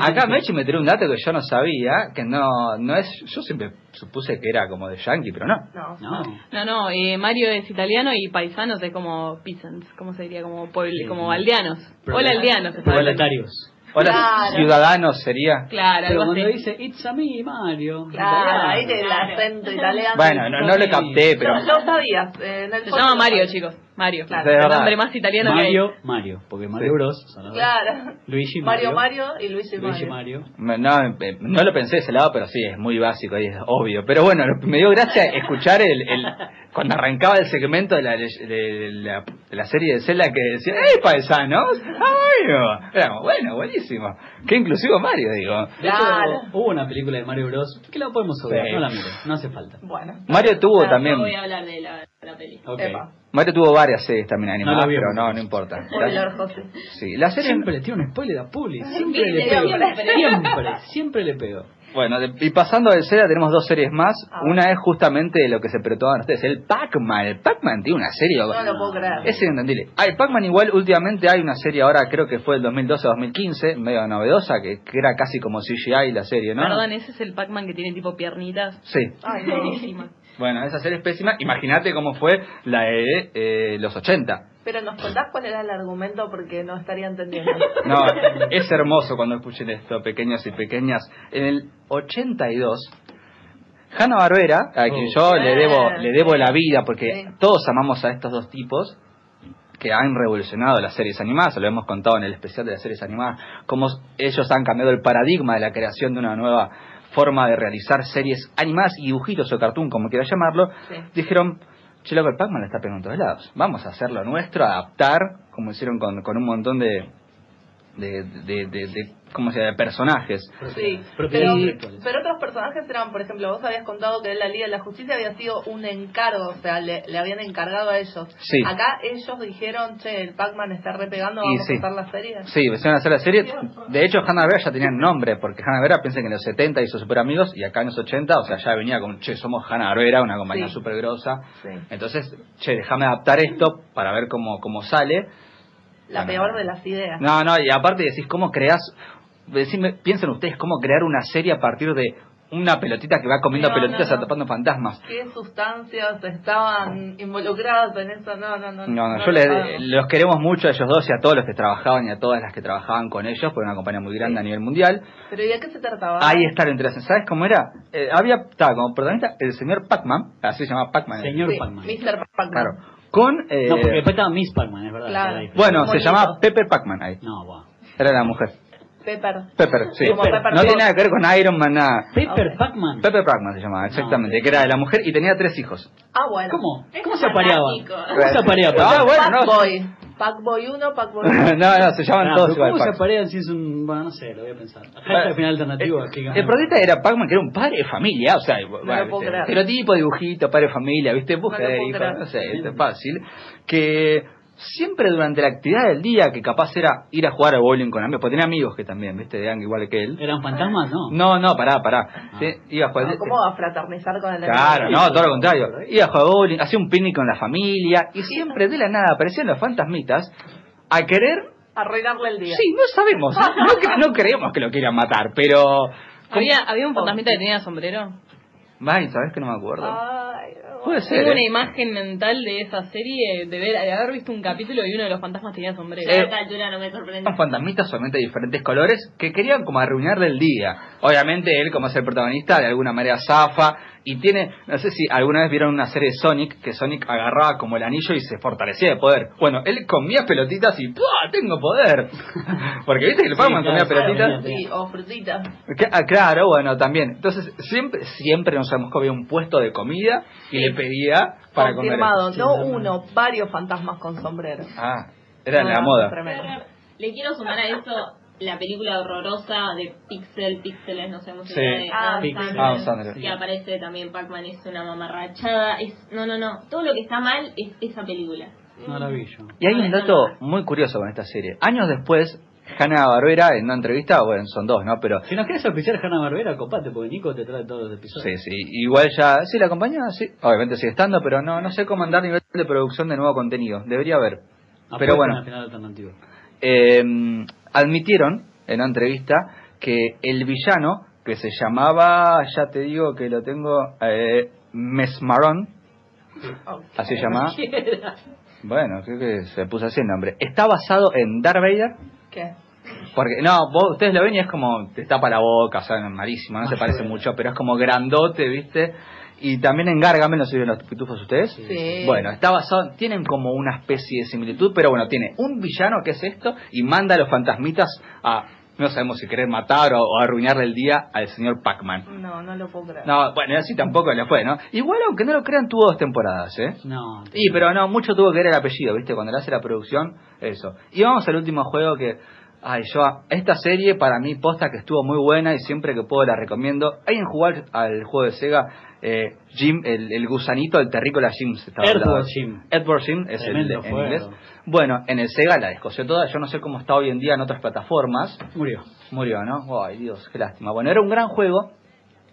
Acá Mechi me tiró un dato que yo no sabía, que no no es, yo siempre supuse que era como de Yankee, pero no. No. No. No, no, eh, Mario es italiano y paisanos es como peasants, ¿cómo se diría? Como pueblo, Sí. como aldeanos. Hola aldeanos. Proletarios. Hola, Claro. ciudadanos sería. Claro, Pero cuando así. dice It's a me, Mario. Claro, ahí tiene el acento italiano. Bueno, no, no le capté, pero. Lo, lo sabías. eh, en el Se llama Mario, chicos. Mario. Claro. El verdad. nombre más italiano que hay. Mario, Mario. Porque Mario Sí. Bros. son los dos. Claro. Luigi Mario Mario. Mario y Luigi Luigi Mario. Mario. No, eh, no lo pensé de ese lado, pero sí, es muy básico y es obvio. Pero bueno, lo- me dio gracia escuchar el, el cuando arrancaba el segmento de la, de la, de la serie de Zelda que decía, ¡Hey, paisanos! ¡Mario! Era como, bueno, buenísimo. Qué inclusivo Mario, digo. De hecho, Claro. hubo una película de Mario Bros. que la podemos subir, Sí. no la miro, no hace falta. Bueno. Mario tuvo también... voy a hablar de la, la peli. Ok. Epa. Mario tuvo varias series también animadas, No pero no, no importa. José. Sí, la serie... Siempre le tiro un spoiler a Puli. Siempre le pego. siempre. Siempre, le pego. Bueno, de- y pasando de serie tenemos dos series más. Ah. Una es justamente lo que se preguntaban ustedes, el Pac-Man. El Pac-Man tiene una serie... No lo puedo creer. Es inentendible. Hay Pac-Man igual, últimamente hay una serie ahora, creo que fue el 2012-2015, medio novedosa, que, que era casi como CGI la serie, ¿no? Perdón, ese es el Pac-Man que tiene tipo piernitas. Sí. Ay, no. Buenísima. Bueno, esa serie es pésima. Imagínate cómo fue la de eh, los 80. Pero nos contás cuál era el argumento porque no estaría entendiendo. No, es hermoso cuando escuchen esto, pequeños y pequeñas. En el 82, Hanna Barbera, a quien yo Oh. le debo, Ah, le debo la vida, porque Sí. todos amamos a estos dos tipos que han revolucionado las series animadas, lo hemos contado en el especial de las series animadas, cómo ellos han cambiado el paradigma de la creación de una nueva forma de realizar series animadas y dibujitos o cartoon, como quiera llamarlo, Sí. dijeron, che, loco, el Pac-Man la está pegando en todos lados, vamos a hacer lo nuestro, adaptar, como hicieron con, con un montón de, de, de, de- de- ¿cómo se llama?, de personajes. Sí, pero, intelectuales. pero otros personajes eran, por ejemplo, vos habías contado que en la Liga de la Justicia había sido un encargo, o sea, le, le habían encargado a ellos. Sí. Acá ellos dijeron, che, el Pac-Man está repegando, vamos sí. a hacer la serie. Sí, empezaron a hacer la serie. De hecho, Hanna-Barbera ya tenía nombre, porque Hanna-Barbera piensa que en los 70 hizo Super Amigos y acá en los 80, o sea, ya venía con, che, somos Hanna-Barbera, una compañía Sí. súper grosa. Sí. Entonces, che, déjame adaptar esto para ver cómo, cómo sale. La Bueno. peor de las ideas. No, no, y aparte decís, ¿cómo creás? Decime, piensen ustedes, ¿cómo crear una serie a partir de una pelotita que va comiendo No, pelotitas no. atrapando fantasmas? ¿Qué sustancias estaban involucradas en eso? No, no, no. No, no, yo les- los queremos mucho a ellos dos y a todos los que trabajaban y a todas las que trabajaban con ellos, porque era una compañía muy grande Sí. a nivel mundial. Pero ¿y de qué se trataba? Ahí está lo interesante. ¿Sabes cómo era? Eh, había, estaba como protagonista el señor Pac-Man, así se llama Pac-Man. Señor Sí, Pac-Man. Mr. Pac-Man. Claro. Con. eh, No, porque después estaba Miss Pac-Man, es verdad. Claro. era bueno, se llamaba Pepper Pac-Man ahí. No, wow. Era la mujer. Pepper. Pepper, sí. Como Pepper no tiene nada que ver con Iron Man, nada. Pepper Ok. Pac-Man. Pepper Pac-Man se llamaba, exactamente. Que era de la mujer y tenía tres hijos. Ah, bueno. ¿Cómo? ¿Cómo se apareaba? ¿Cómo se aparea? Ah, bueno, no. Pac-Boy. Pac-Boy 1, Pac-Boy 2. no, no, se llaman Ah, todos pero igual. ¿Cómo se aparean si es un.? Bueno, no sé, lo voy a pensar. Bueno, Hashtag final alternativo. el, aquí el protagonista era Pac-Man, que era un padre de familia, o sea, bueno, lo puedo ¿viste? creer. estereotipo, dibujito, padre de familia, ¿viste? Búsqueda No lo puedo creer. no sé, es fácil. Que siempre durante la actividad del día, que capaz era ir a jugar a bowling con amigos, porque tenía amigos que también, ¿viste? Eran igual que él. ¿Eran fantasmas? No. No, no, pará, pará. Sí, iba a jugar. No, ¿Cómo va a fraternizar con el Claro, no, todo lo contrario. Iba a jugar bowling, hacía un picnic con la familia y siempre de la nada aparecían los fantasmitas a querer. Arruinarle el día. Sí, no sabemos, no, no, cre- no creemos que lo quieran matar, pero. Había, había un fantasmita que tenía sombrero. Ay, ¿sabes que no me acuerdo? Ay, Puede ser. Tengo ¿eh? una imagen mental de esa serie, de, ver, de haber visto un capítulo y uno de los fantasmas tenía sombrero. A Eh, esta altura no me sorprende. Eran fantasmitas solamente de diferentes colores que querían como arruinarle el día. Obviamente él, como es el protagonista, de alguna manera zafa y tiene, no sé si alguna vez vieron una serie de Sonic, que Sonic agarraba como el anillo y se fortalecía de poder. Bueno, él comía pelotitas y ¡pua! tengo poder. Porque viste que el Pac-Man Sí, comía claro, pelotitas. claro. Sí, o frutitas. Ah, Claro, bueno, también. Entonces, siempre siempre nos sabemos que había un puesto de comida y le pedía para comer. Confirmado, no uno, varios fantasmas con sombrero. Ah, era No, la no, moda. tremendo. Le quiero sumar a eso la película horrorosa de Pixel, Pixeles, no sé cómo se Sí. llama, de Ah, Adam Pixel. Sandler, Adam Sandler. que aparece también Pac-Man, es una mamarrachada. Es, no, no, no. Todo lo que está mal es esa película. Yo. Y hay un dato muy curioso con esta serie. Años después, Hanna Barbera en una entrevista, bueno, son dos, ¿no? Pero Si nos quieres oficiar Hanna Barbera, copate, porque Nico te trae todos los episodios. sí, sí, igual ya, sí, la compañía, sí, obviamente sigue estando, pero no, no sé cómo andar a nivel de producción de nuevo contenido. Debería haber. Apuesta Pero bueno. final. Eh, admitieron en una entrevista que el villano, que se llamaba, ya te digo que lo tengo, eh, Mesmaron, así se llama. Bueno, creo que se puso así el nombre. Está basado en Darth Vader. ¿Qué? Porque, no, vos, ustedes lo ven y es como, te tapa la boca, o sea, malísimo, no se Mayor. parece mucho, pero es como grandote, ¿viste? Y también en Gargamel, ¿no se vieron los pitufos ustedes? Sí. Bueno, está basado, tienen como una especie de similitud, pero bueno, tiene un villano que es esto y manda a los fantasmitas a, no sabemos si querer matar o, o arruinarle el día al señor Pac-Man. No, no lo puedo creer. No, bueno, así tampoco le fue, ¿no? Igual, aunque no lo crean, tuvo dos temporadas, ¿eh? No. Y pero no, mucho tuvo que ver el apellido, ¿viste? Cuando le hace la producción, eso. Y vamos al último juego que Ay, yo, esta serie para mí posta que estuvo muy buena y siempre que puedo la recomiendo. Hay en jugar al juego de Sega, eh, Jim, el, el gusanito, el terrícola Jim. se estaba Edward hablando. Jim. Edward Jim es el en juego. inglés. Bueno, en el Sega la descoció toda. Yo no sé cómo está hoy en día en otras plataformas. Murió. Murió, ¿no? Ay, Dios, qué lástima. Bueno, era un gran juego.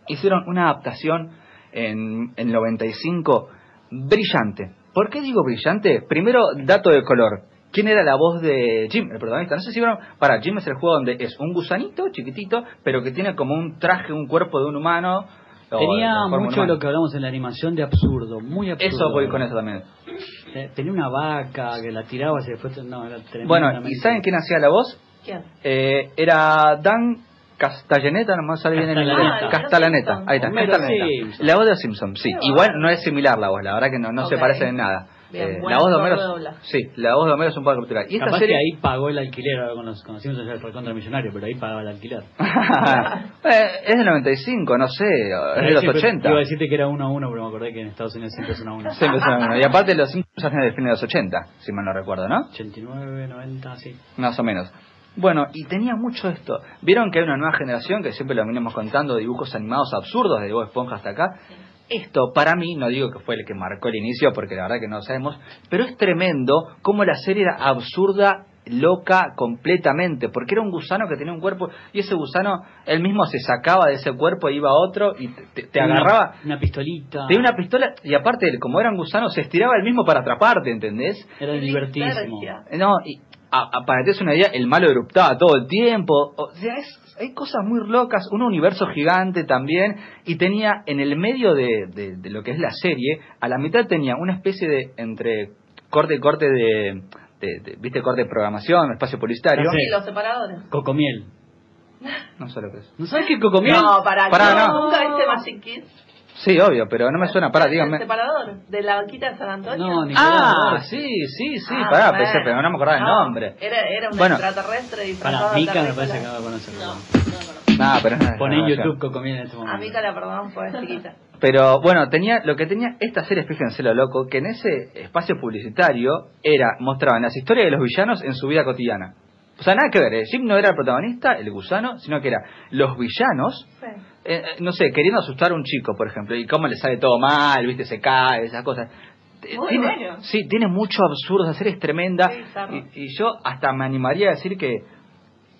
Hicieron una adaptación en, en 95 brillante. ¿Por qué digo brillante? Primero, dato de color. ¿Quién era la voz de Jim, el protagonista? No sé si vieron. Para, Jim es el juego donde es un gusanito chiquitito, pero que tiene como un traje, un cuerpo de un humano. Tenía mucho de lo que hablamos en la animación de absurdo, muy absurdo. Eso voy con eso también. Eh, Tenía una vaca que la tiraba y después... No, era Bueno, ¿y saben quién hacía la voz? ¿Quién? Eh, era Dan Castellaneta, no me sale bien el Castellaneta. inglés. Ah, Castellaneta, Simpson. ahí está, Castellaneta. Simpson. La voz de los Simpsons, sí. Igual no es similar la voz, la verdad que no, no se parecen en nada. Bien, Eh, la voz de Homero, sí, la voz de Homero es un poco capturar. Y esta Capaz serie, que ahí pagó el alquiler ahora con los conocidos ya fue contra millonario, pero ahí pagaba el alquiler. Eh, es del 95, no sé, es de los Siempre 80. Iba a decirte que era uno a uno, pero me acordé que en Estados Unidos siempre es uno a uno. Siempre son uno. Y aparte los Simpsons hacen del fin de los 80, si mal no recuerdo, ¿no? 89, 90, sí. Más o menos. Bueno, y tenía mucho esto. Vieron que hay una nueva generación que siempre lo venimos contando, dibujos animados absurdos, de Bob Esponja hasta acá. Esto, para mí, no digo que fue el que marcó el inicio, porque la verdad que no lo sabemos, pero es tremendo cómo la serie era absurda, loca, completamente, porque era un gusano que tenía un cuerpo, y ese gusano, él mismo se sacaba de ese cuerpo, iba a otro, y te, agarraba, Una, una pistolita. tenía una pistola, y aparte, como era un gusano, se estiraba él mismo para atraparte, ¿entendés? Era divertísimo. No, y a- a- para que te des una idea, el malo eruptaba todo el tiempo. O sea, es- hay cosas muy locas, un universo gigante también. Y tenía en el medio de, de- de lo que es la serie, a la mitad tenía una especie de entre corte y corte de, de- de- ¿viste? Corte de programación, espacio publicitario. Sí. Los separadores. Cocomiel. No sé lo que es. ¿No sabes qué es cocomiel? No, para, no. ¿Nunca viste Magic Kids? Sí, obvio, pero no me suena. Para, ¿El díganme. separador de la vaquita de San Antonio? No, ni Ah, sí, sí, sí, Ah, pará, bueno. pensé, pero no me acordaba el No, nombre. Era, era un Bueno. extraterrestre disfrazado Para de Mica me parece que va a conocer. No, no, no. Pero no Poné en no, YouTube cocomiel en este A momento. Mica la perdonamos porque es chiquita. Pero bueno, tenía lo que tenía esta serie, fíjense lo loco, que en ese espacio publicitario era mostraban las historias de los villanos en su vida cotidiana. O sea, nada que ver, eh, Jim no era el protagonista, el gusano, sino que era los villanos, Sí. Eh, eh, no sé, queriendo asustar a un chico, por ejemplo, y cómo le sale todo mal, viste, se cae, esas cosas. Muy tiene, bueno. Sí, tiene mucho absurdo, la serie es tremenda. Sí, y, y yo hasta me animaría a decir que,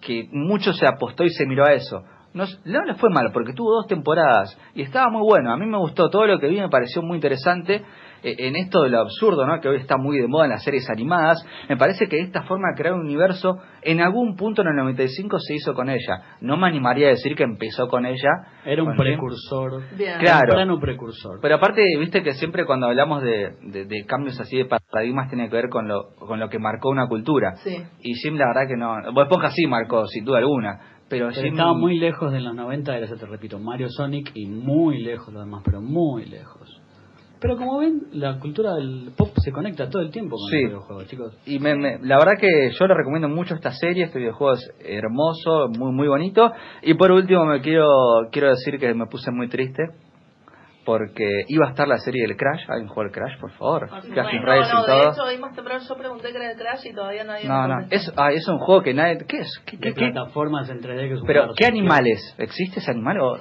que mucho se apostó y se miró a eso. No, no le fue mal porque tuvo dos temporadas y estaba muy bueno. A mí me gustó todo lo que vi, me pareció muy interesante en esto de lo absurdo, ¿no? Que hoy está muy de moda en las series animadas. Me parece que esta forma de crear un universo en algún punto en el 95 se hizo con ella. No me animaría a decir que empezó con ella. Era un precursor. Bien. Claro. Temprano precursor. Pero aparte, viste que siempre cuando hablamos de, de- de cambios así de paradigmas tiene que ver con lo, con lo que marcó una cultura. Sí. Y Jim la verdad que no. Bob Esponja sí marcó, sin duda alguna. Pero Pero Jim estaba muy lejos de los 90, era, te repito, Mario Sonic y muy lejos los demás, pero muy lejos. Pero como ven, la cultura del pop se conecta todo el tiempo con Sí. los videojuegos, chicos. Y me, me- la verdad que yo le recomiendo mucho esta serie, este videojuego es hermoso, muy muy bonito. Y por último me quiero quiero decir que me puse muy triste porque iba a estar la serie del Crash, ¿alguien jugó el Crash, por favor? Crash and No, no, de todo. hecho, hoy más temprano yo pregunté que era el Crash y todavía nadie No, me no, es, ah, es un juego que nadie... ¿Qué es? ¿Qué, De qué- qué? plataformas en 3D que es un Pero, ¿qué animales? ¿Existe ese animal? o-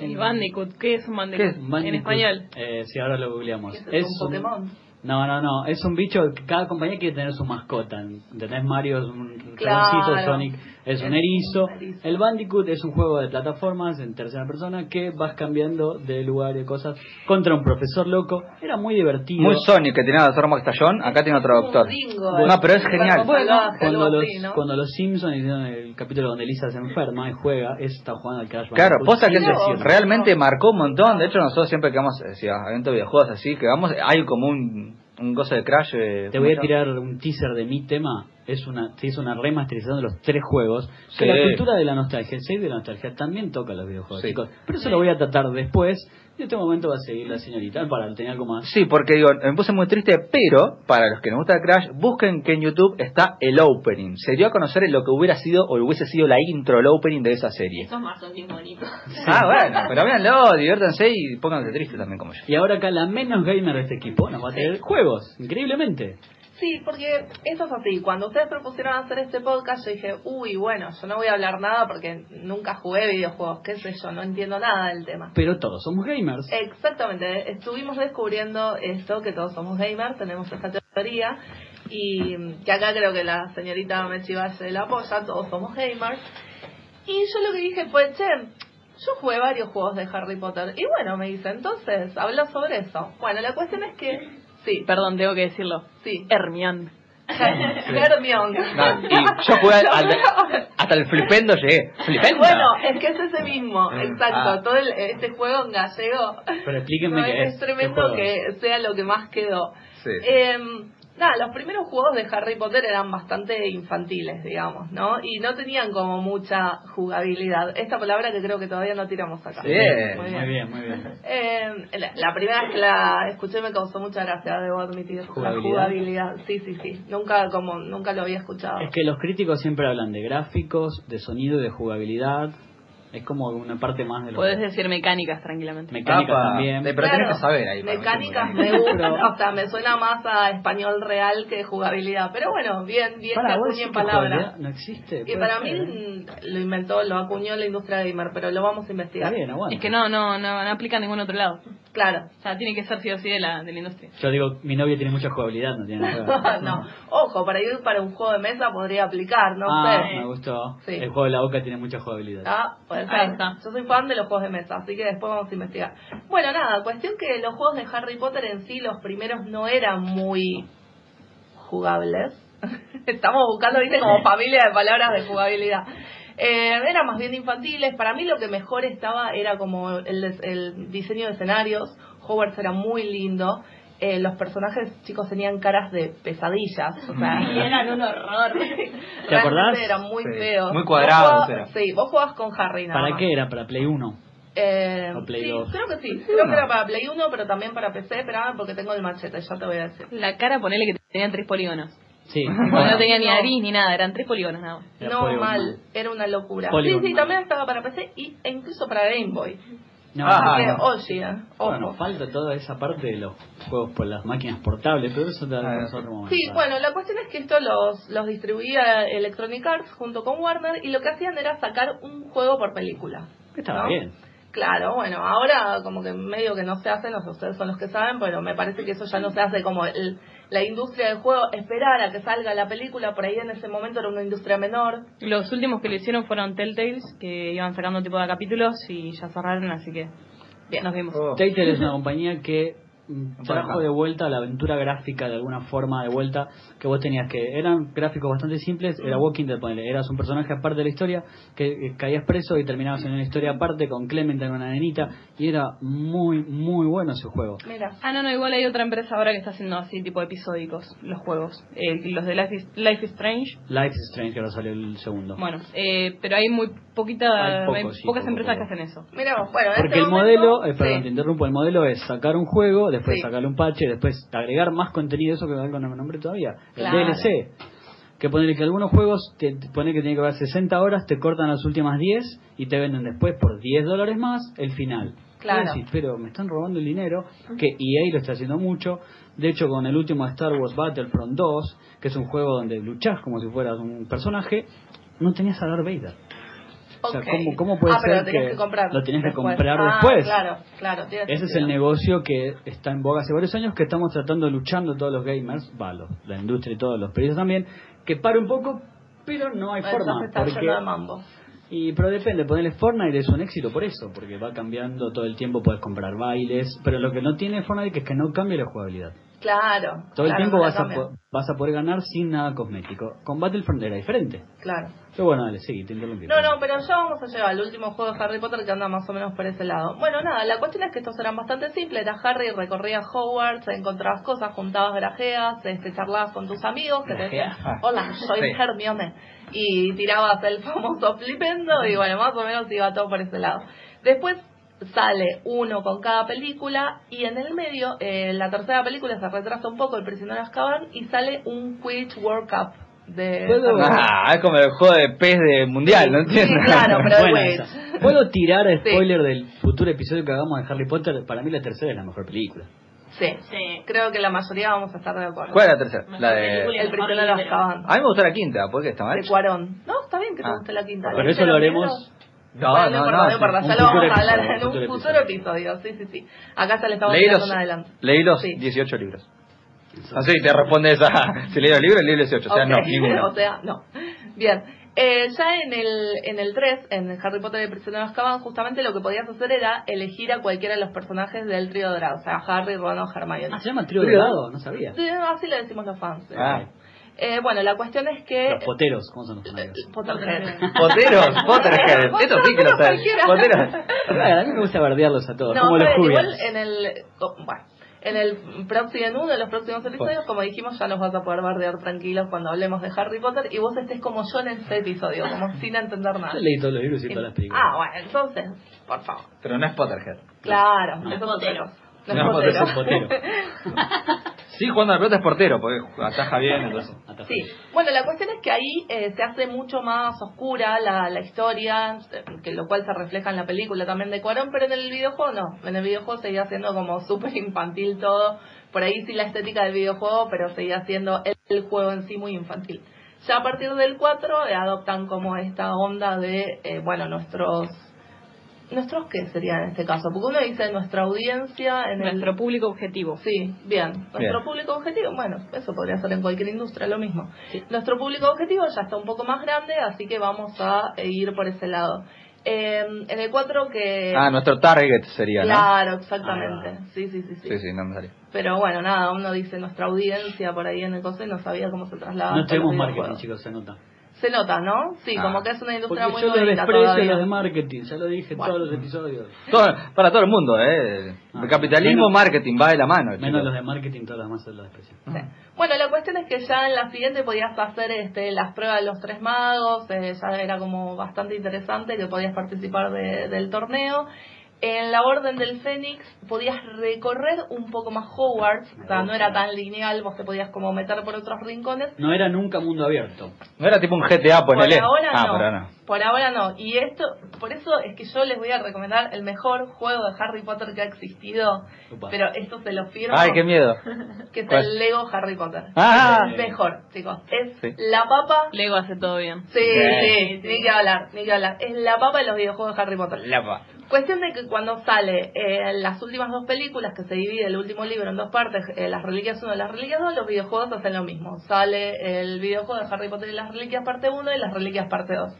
El Bandicoot, ¿qué es un Bandicoot? ¿Qué es? En Bandicoot. español. Eh, sí, ahora lo googleamos. ¿Qué es, un Pokémon? No, no, no. Es un bicho que cada compañía quiere tener su mascota. ¿Entendés? Mario es un Claro. ratoncito, Sonic es un erizo. El Bandicoot es un juego de plataformas en tercera persona que vas cambiando de lugar y cosas contra un profesor loco. Era muy divertido. Muy Sonic, que tenía dos armas Stallón, acá tiene otro doctor. No, pero es genial. cuando los, así, ¿no? cuando los Simpsons hicieron el capítulo donde Lisa se enferma y juega, es está jugando al Crash Claro, Bandicoot. posta que realmente marcó un montón. De hecho, nosotros siempre que vamos, decía, a eventos de videojuegos así, que vamos, hay como un, un gozo de Crash. eh, Te voy a ¿cómo se tirar un teaser de mi tema. Es una, se hizo una remasterización de los tres juegos. Sí. Que la cultura de la nostalgia, el save de la nostalgia, también toca los videojuegos, Sí. chicos. Pero eso lo voy a tratar después. Y en este momento va a seguir la señorita para tener algo más. Sí, porque digo, me puse muy triste, pero para los que nos gusta Crash, busquen que en YouTube está el opening. Se dio a conocer lo que hubiera sido o hubiese sido la intro, el opening de esa serie. Esos más son bien bonitos. Ah, bueno, pero véanlo, diviértanse y pónganse tristes también como yo. Y ahora acá la menos gamer de este equipo nos va a traer juegos, increíblemente. Sí, porque eso es así. Cuando ustedes propusieron hacer este podcast, yo dije, uy, bueno, yo no voy a hablar nada porque nunca jugué videojuegos, qué sé yo, no entiendo nada del tema. Pero todos somos gamers. Exactamente, estuvimos descubriendo esto, que todos somos gamers, tenemos esta teoría, y que acá creo que la señorita Mechi Valle la apoya, todos somos gamers. Y yo lo que dije fue, che, yo jugué varios juegos de Harry Potter. Y bueno, me dice, entonces, habla sobre eso. Bueno, la cuestión es que, sí, Perdón, tengo que decirlo. sí, Hermione. Hermione. No, y yo jugué al- al- hasta el flipendo llegué. ¿Flipendo? Bueno, es que es ese mismo, Mm, exacto. ah. Todo el, este juego en gallego. Pero explíquenme No, qué es, es. tremendo ¿Qué juego que sea lo que más quedó. Sí. Em, nada, los primeros juegos de Harry Potter eran bastante infantiles, digamos, ¿no? Y no tenían como mucha jugabilidad. Esta palabra que creo que todavía no tiramos acá. Bien. Muy Muy bien, muy bien. Em, la, la primera vez que la escuché me causó mucha gracia, debo admitir. ¿Jugabilidad? La jugabilidad, sí, sí, sí. Nunca, como, nunca lo había escuchado. Es que los críticos siempre hablan de gráficos, de sonido y de jugabilidad. Es como una parte más de lo Puedes decir mecánicas tranquilamente. Mecánicas Apa. también. Eh, pero tenés que saber ahí. Mecánicas me gusta, o sea, me suena más a español real que jugabilidad. Pero bueno, bien, bien Para que jugabilidad palabras. no existe. Y para mí ser, ¿eh? mm, lo inventó, lo acuñó la industria gamer, pero lo vamos a investigar. Está bien, aguanta. Es que no, no, no, no aplica a ningún otro lado. Claro. O sea, tiene que ser sí o sí de la, de la industria. Yo digo, mi novia tiene mucha jugabilidad, no tiene nada que ver. no, ojo, para ir para un juego de mesa podría aplicar, no ah, sé. me gustó. Sí. El juego de la boca tiene mucha jugabilidad. Ah, puede ser. Ahí está. Yo soy fan de los juegos de mesa, así que después vamos a investigar. Bueno, nada, cuestión que los juegos de Harry Potter en sí, los primeros no eran muy jugables. Estamos buscando, viste, como familia de palabras de jugabilidad. Eh, eran más bien infantiles. Para mí lo que mejor estaba era como el, des- el diseño de escenarios. Hogwarts era muy lindo. Eh, los personajes chicos tenían caras de pesadillas. O sea, Y eran un horror. realmente acordás? Eran muy Sí. feos. Muy cuadrados eran. Sí, vos jugabas con Harry nada ¿Para más. qué era? ¿Para Play 1? Eh, ¿O Play sí, 2? creo que sí. Creo que era para Play 1, pero también para PC. Espera, porque tengo el machete, ya te voy a decir. La cara, ponele que tenían tres polígonos. Sí. No tenía ni No. nariz ni nada, eran tres polígonos nada más. Era no mal, era una locura. Sí, sí, también estaba para PC y, e incluso para Game Boy. No, Ah, que, no. eh, ojo. Bueno, falta toda esa parte de los juegos por las máquinas portables, pero eso te Ah, en otro momento. Sí, bueno, la cuestión es que esto los, los distribuía Electronic Arts junto con Warner y lo que hacían era sacar un juego por película. Estaba ¿no? bien. Claro, bueno, ahora como que medio que no se hace, no sé, ustedes son los que saben, pero me parece que eso ya no se hace como el- la industria del juego, esperar a que salga la película, por ahí en ese momento era una industria menor. Los últimos que lo hicieron fueron Telltales, que iban sacando tipo de capítulos y ya cerraron, así que Bien. nos vimos. Oh. Telltale es una compañía que trajo Baja. de vuelta la aventura gráfica de alguna forma de vuelta que vos tenías que eran gráficos bastante simples era Walking Dead ponele, eras un personaje aparte de la historia que eh, caías preso y terminabas en una historia aparte con Clement en una nenita y era muy muy bueno ese juego Mira, Ah, no, no, igual hay otra empresa ahora que está haciendo así tipo episódicos, los juegos. Eh, los de Life is, Life is Strange. Life is Strange que ahora salió el segundo Bueno, eh, pero hay muy poquita, Hay poco, hay sí, pocas poco, empresas poco. que hacen eso. mira, bueno, en porque este el momento- modelo eh, perdón sí. te interrumpo el modelo es sacar un juego después Sí. sacarle un parche después agregar más contenido eso que algo no me nombré todavía Claro. el DLC que ponerle que algunos juegos te, te pone que tiene que ver 60 horas, te cortan las últimas 10 y te venden después por 10 dólares más el final. Claro. Decís, pero me están robando el dinero, que EA lo está haciendo mucho. De hecho, con el último Star Wars Battlefront 2, que es un juego donde luchás como si fueras un personaje, no tenías a Darth Vader. O sea, Ok. ¿cómo, cómo puede ah, ser que, lo tenías que después. comprar Ah, después? Claro, claro. Ese es el negocio que está en boga hace varios años, que estamos tratando, luchando todos los gamers, va, los- la industria y todos los periodistas también, que pare un poco, pero no hay Bueno, forma. está porque- de mambo. y pero depende, ponerle Fortnite es un éxito por eso, porque va cambiando todo el tiempo, puedes comprar bailes, pero lo que no tiene Fortnite es que no cambia la jugabilidad. Claro. Todo el tiempo vas a, vas a poder ganar sin nada cosmético. Con Battlefront era diferente. Claro. Pero bueno, dale, seguí, te interrumpí. No, no, pero ya vamos a llegar al último juego de Harry Potter que anda más o menos por ese lado. Bueno, nada, la cuestión es que estos eran bastante simples. Era Harry, recorría Hogwarts, encontrabas cosas, juntabas grajeas, este, charlabas con tus amigos que te decían, Grajeas. hola, soy Sí. Hermione. Y tirabas el famoso flipendo y bueno, más o menos iba todo por ese lado. Después sale uno con cada película y en el medio, eh, la tercera película se retrasa un poco, El prisionero de Azkaban, y sale un Quidditch World Cup. De ¿Puedo- Ah, es como el juego de pez de mundial, ¿no Sí, entiendes? claro, pero esa. ¿Puedo tirar spoiler del futuro episodio que hagamos de Harry Potter? Para mí la tercera es la mejor película. Sí. Sí. Creo que la mayoría vamos a estar de acuerdo. ¿Cuál es la tercera? Mejor La película. de... El prisionero de. Azkaban. A mí me gustó la quinta, ¿por qué está mal? De Cuarón. No, está bien que te Ah. guste la quinta. Pero ¿Leíste eso lo haremos? No, Bueno, no, importa, no. un ya lo vamos a hablar en un futuro futuro episodio. Sí, sí, sí. Acá ya le estamos Leí los, adelante. leí los Sí. 18 libros. Así te responde esa. Si leí los libros, leí los 18. O sea, no, ninguno. o sea, no. Bien. Eh, ya en el, en el 3, en Harry Potter y el prisionero de Azkaban, justamente lo que podías hacer era elegir a cualquiera de los personajes del trío dorado. O sea, Harry, Ron o Hermione. Ah, se llama trío Trío dorado, no sabía. Sí, Así le decimos los fans. Ah. Eh, bueno, la cuestión es que... Los poteros, ¿cómo son los fanáticos? Potterhead. Poteros, Potterhead. Esto sí que lo sabes. Cualquiera. Poteros. A mí me gusta bardearlos a todos, No, como los pero igual en el... oh, Bueno, en el próximo, en uno de los próximos episodios, como dijimos, ya nos vas a poder bardear tranquilos cuando hablemos de Harry Potter y vos estés como yo en este episodio, como sin entender nada. Yo leí todos los libros y todas las películas. Ah, bueno, entonces, por favor. Pero no es Potterhead. Claro, No es es No, es potero. potero. Sí, jugando a la pelota es portero, porque ataja bien, entonces. Ataja. Sí, bueno, la cuestión es que ahí eh, se hace mucho más oscura la, la historia, eh, que lo cual se refleja en la película también de Cuarón, pero en el videojuego no. En el videojuego seguía siendo como súper infantil todo. Por ahí sí la estética del videojuego, pero seguía siendo el, el juego en sí muy infantil. Ya a partir del 4 eh, adoptan como esta onda de, eh, bueno, nuestros... ¿Nuestros qué sería en este caso? Porque uno dice nuestra audiencia en el... Nuestro público objetivo. Sí, bien. Nuestro Bien. público objetivo, bueno, eso podría ser en cualquier industria lo mismo. Nuestro público objetivo ya está un poco más grande, así que vamos a eh, ir por ese lado. Eh, en el 4 que... Ah, nuestro target sería, ¿no? Claro, exactamente. Ah. Sí, sí, sí, sí, Sí, sí, no me salió. Pero bueno, nada, uno dice nuestra audiencia por ahí en el coso y no sabía cómo se trasladaba. No tenemos marketing, chicos, se nota. Se nota, ¿no? Sí, Ah. como que es una Porque industria muy yo los bonita desprecio todavía. los de marketing, ya lo dije en Bueno. todos los episodios. Todo- para todo el mundo, ¿eh? El Ah, capitalismo, menos- marketing, va de la mano. Menos los de marketing, todas las demás los desprecio. Sí. Bueno, la cuestión es que ya en la siguiente podías hacer este, las pruebas de los tres magos, eh, ya era como bastante interesante que podías participar de- del torneo. En la Orden del Fénix podías recorrer un poco más Hogwarts, o sea, no era tan lineal, vos te podías como meter por otros rincones. No era nunca mundo abierto. No era tipo un GTA, ponele. Por ahora ah, no. por ahora no. Por ahora no. Y esto, por eso es que yo les voy a recomendar el mejor juego de Harry Potter que ha existido. Upa. Pero esto se lo firmo. Ay, qué miedo. Que es ¿Cuál? el Lego Harry Potter. Ah, Mejor, chicos. Es Sí. la papa Lego hace todo bien. Sí, Sí. sí, ni que hablar, ni que hablar. Es la papa de los videojuegos de Harry Potter. Lapa. Cuestión de que cuando sale eh, las últimas dos películas, que se divide el último libro en dos partes, eh, las reliquias 1 y las reliquias 2, los videojuegos hacen lo mismo. Sale el videojuego de Harry Potter y las reliquias parte 1 y las reliquias parte 2.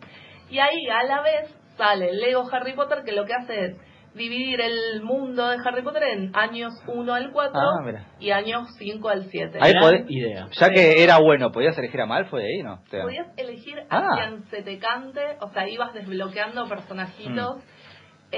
Y ahí a la vez sale Lego Harry Potter que lo que hace es dividir el mundo de Harry Potter en años 1 al 4 Ah, y años 5 al 7. Ahí podés- idea. Ya que era bueno, ¿podías elegir a Malfoy ahí, no? Podías elegir a Ah. quien se te cante, o sea, ibas desbloqueando personajitos.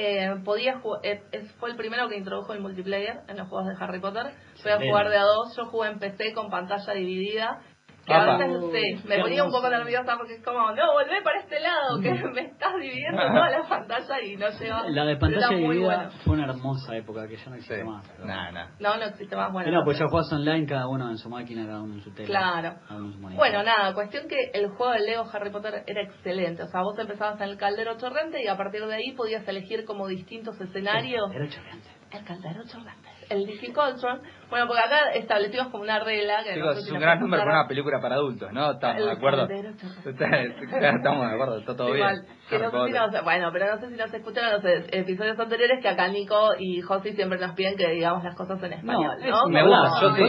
Eh, podías ju- eh, fue el primero que introdujo el multiplayer en los juegos de Harry Potter. Voy a Excelente. jugar de a dos, yo jugué en PC con pantalla dividida. Que Apa. a veces sí, me ponía un poco nerviosa porque es como, no, volvé para este lado, que me estás dividiendo toda la pantalla y no lleva. La de pantalla dividida bueno. fue una hermosa época que ya no existe Sí. más. Nah, nah. No, no existe más bueno. No, pues ya jugás online, cada uno en su máquina, cada uno en su tele. Claro. su. Bueno, nada, cuestión que el juego de Lego Harry Potter era excelente. O sea, vos empezabas en el caldero chorrente y a partir de ahí podías elegir como distintos escenarios. Era chorreante. El caldero chorrante. El Difficultron. Bueno, porque acá establecimos como una regla que no Chicos, es un gran nombre para una película para adultos, ¿no? Estamos de acuerdo. Estamos de acuerdo, está todo Igual, bien. que no sé si nos- bueno, pero no sé si nos escucharon los episodios anteriores que acá Nico y Josi siempre nos piden que digamos las cosas en español, es ¿no? Me gusta, yo sí.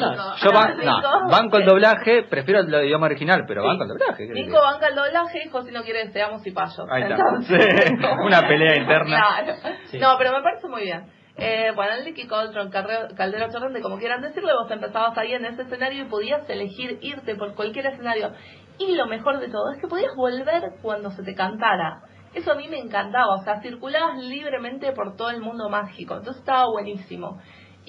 Yo banco el doblaje, prefiero el idioma original, pero Sí. banco el doblaje. ¿qué Nico banca el doblaje y Josi no quiere que seamos cipayos. Ahí está. Entonces, Una pelea interna. Claro. Sí. No, pero me parece muy bien. Eh, bueno, el Licky Coltron, Caldero Chorrente, como quieran decirle, vos empezabas ahí en ese escenario y podías elegir irte por cualquier escenario. Y lo mejor de todo es que podías volver cuando se te cantara. Eso a mí me encantaba, o sea, circulabas libremente por todo el mundo mágico, entonces estaba buenísimo.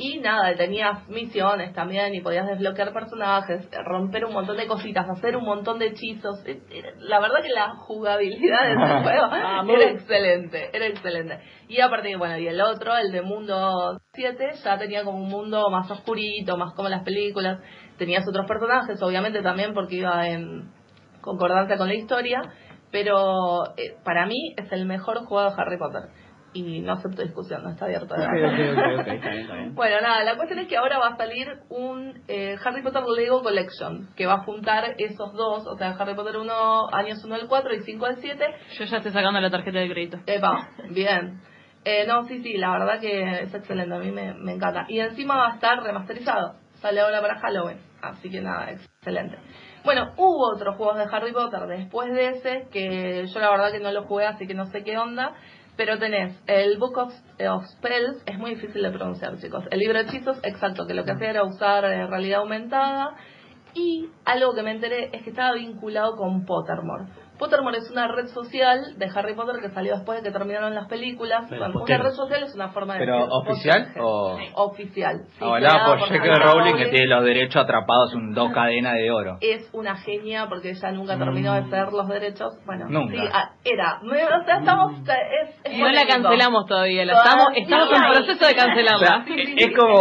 Y nada, tenías misiones también y podías desbloquear personajes, romper un montón de cositas, hacer un montón de hechizos. Eh, eh, La verdad que la jugabilidad de ese juego Vamos. era excelente, era excelente. Y aparte, bueno, y el otro, el de Mundo 7, ya tenía como un mundo más oscurito, más como las películas. Tenías otros personajes, obviamente también porque iba en concordancia con la historia, pero eh, para mí es el mejor juego de Harry Potter. Y no acepto discusión, no está abierto. Ok, ok, ok, ok, está bien, está bien. Bueno, nada, la cuestión es que ahora va a salir un eh, Harry Potter Lego Collection, que va a juntar esos dos, o sea, Harry Potter 1, años 1 al 4 y 5 al 7. Yo ya estoy sacando la tarjeta de crédito. Epa, bien. Eh, no, sí, sí, la verdad que es excelente, a mí me, me encanta. Y encima va a estar remasterizado, sale ahora para Halloween, así que nada, excelente. Bueno, hubo otros juegos de Harry Potter después de ese, que yo la verdad que no lo jugué, así que no sé qué onda. Pero tenés el Book of, of Spells, es muy difícil de pronunciar, chicos. El libro de hechizos, exacto, que lo que hacía era usar eh, realidad aumentada. Y algo que me enteré es que estaba vinculado con Pottermore. Pottermore es una red social de Harry Potter que salió después de que terminaron las películas. Pero Bueno, una red social es una forma de ¿Pero decir oficial o...? Oficial. sí, por J.K. Rowling que tiene los derechos atrapados en dos cadenas de oro. es una genia porque ella nunca terminó de ceder los derechos. Bueno, Nunca. sí, ah, era. O sea, estamos. Es, es No la cancelamos todavía, la estamos, estamos en proceso de cancelarla. Es como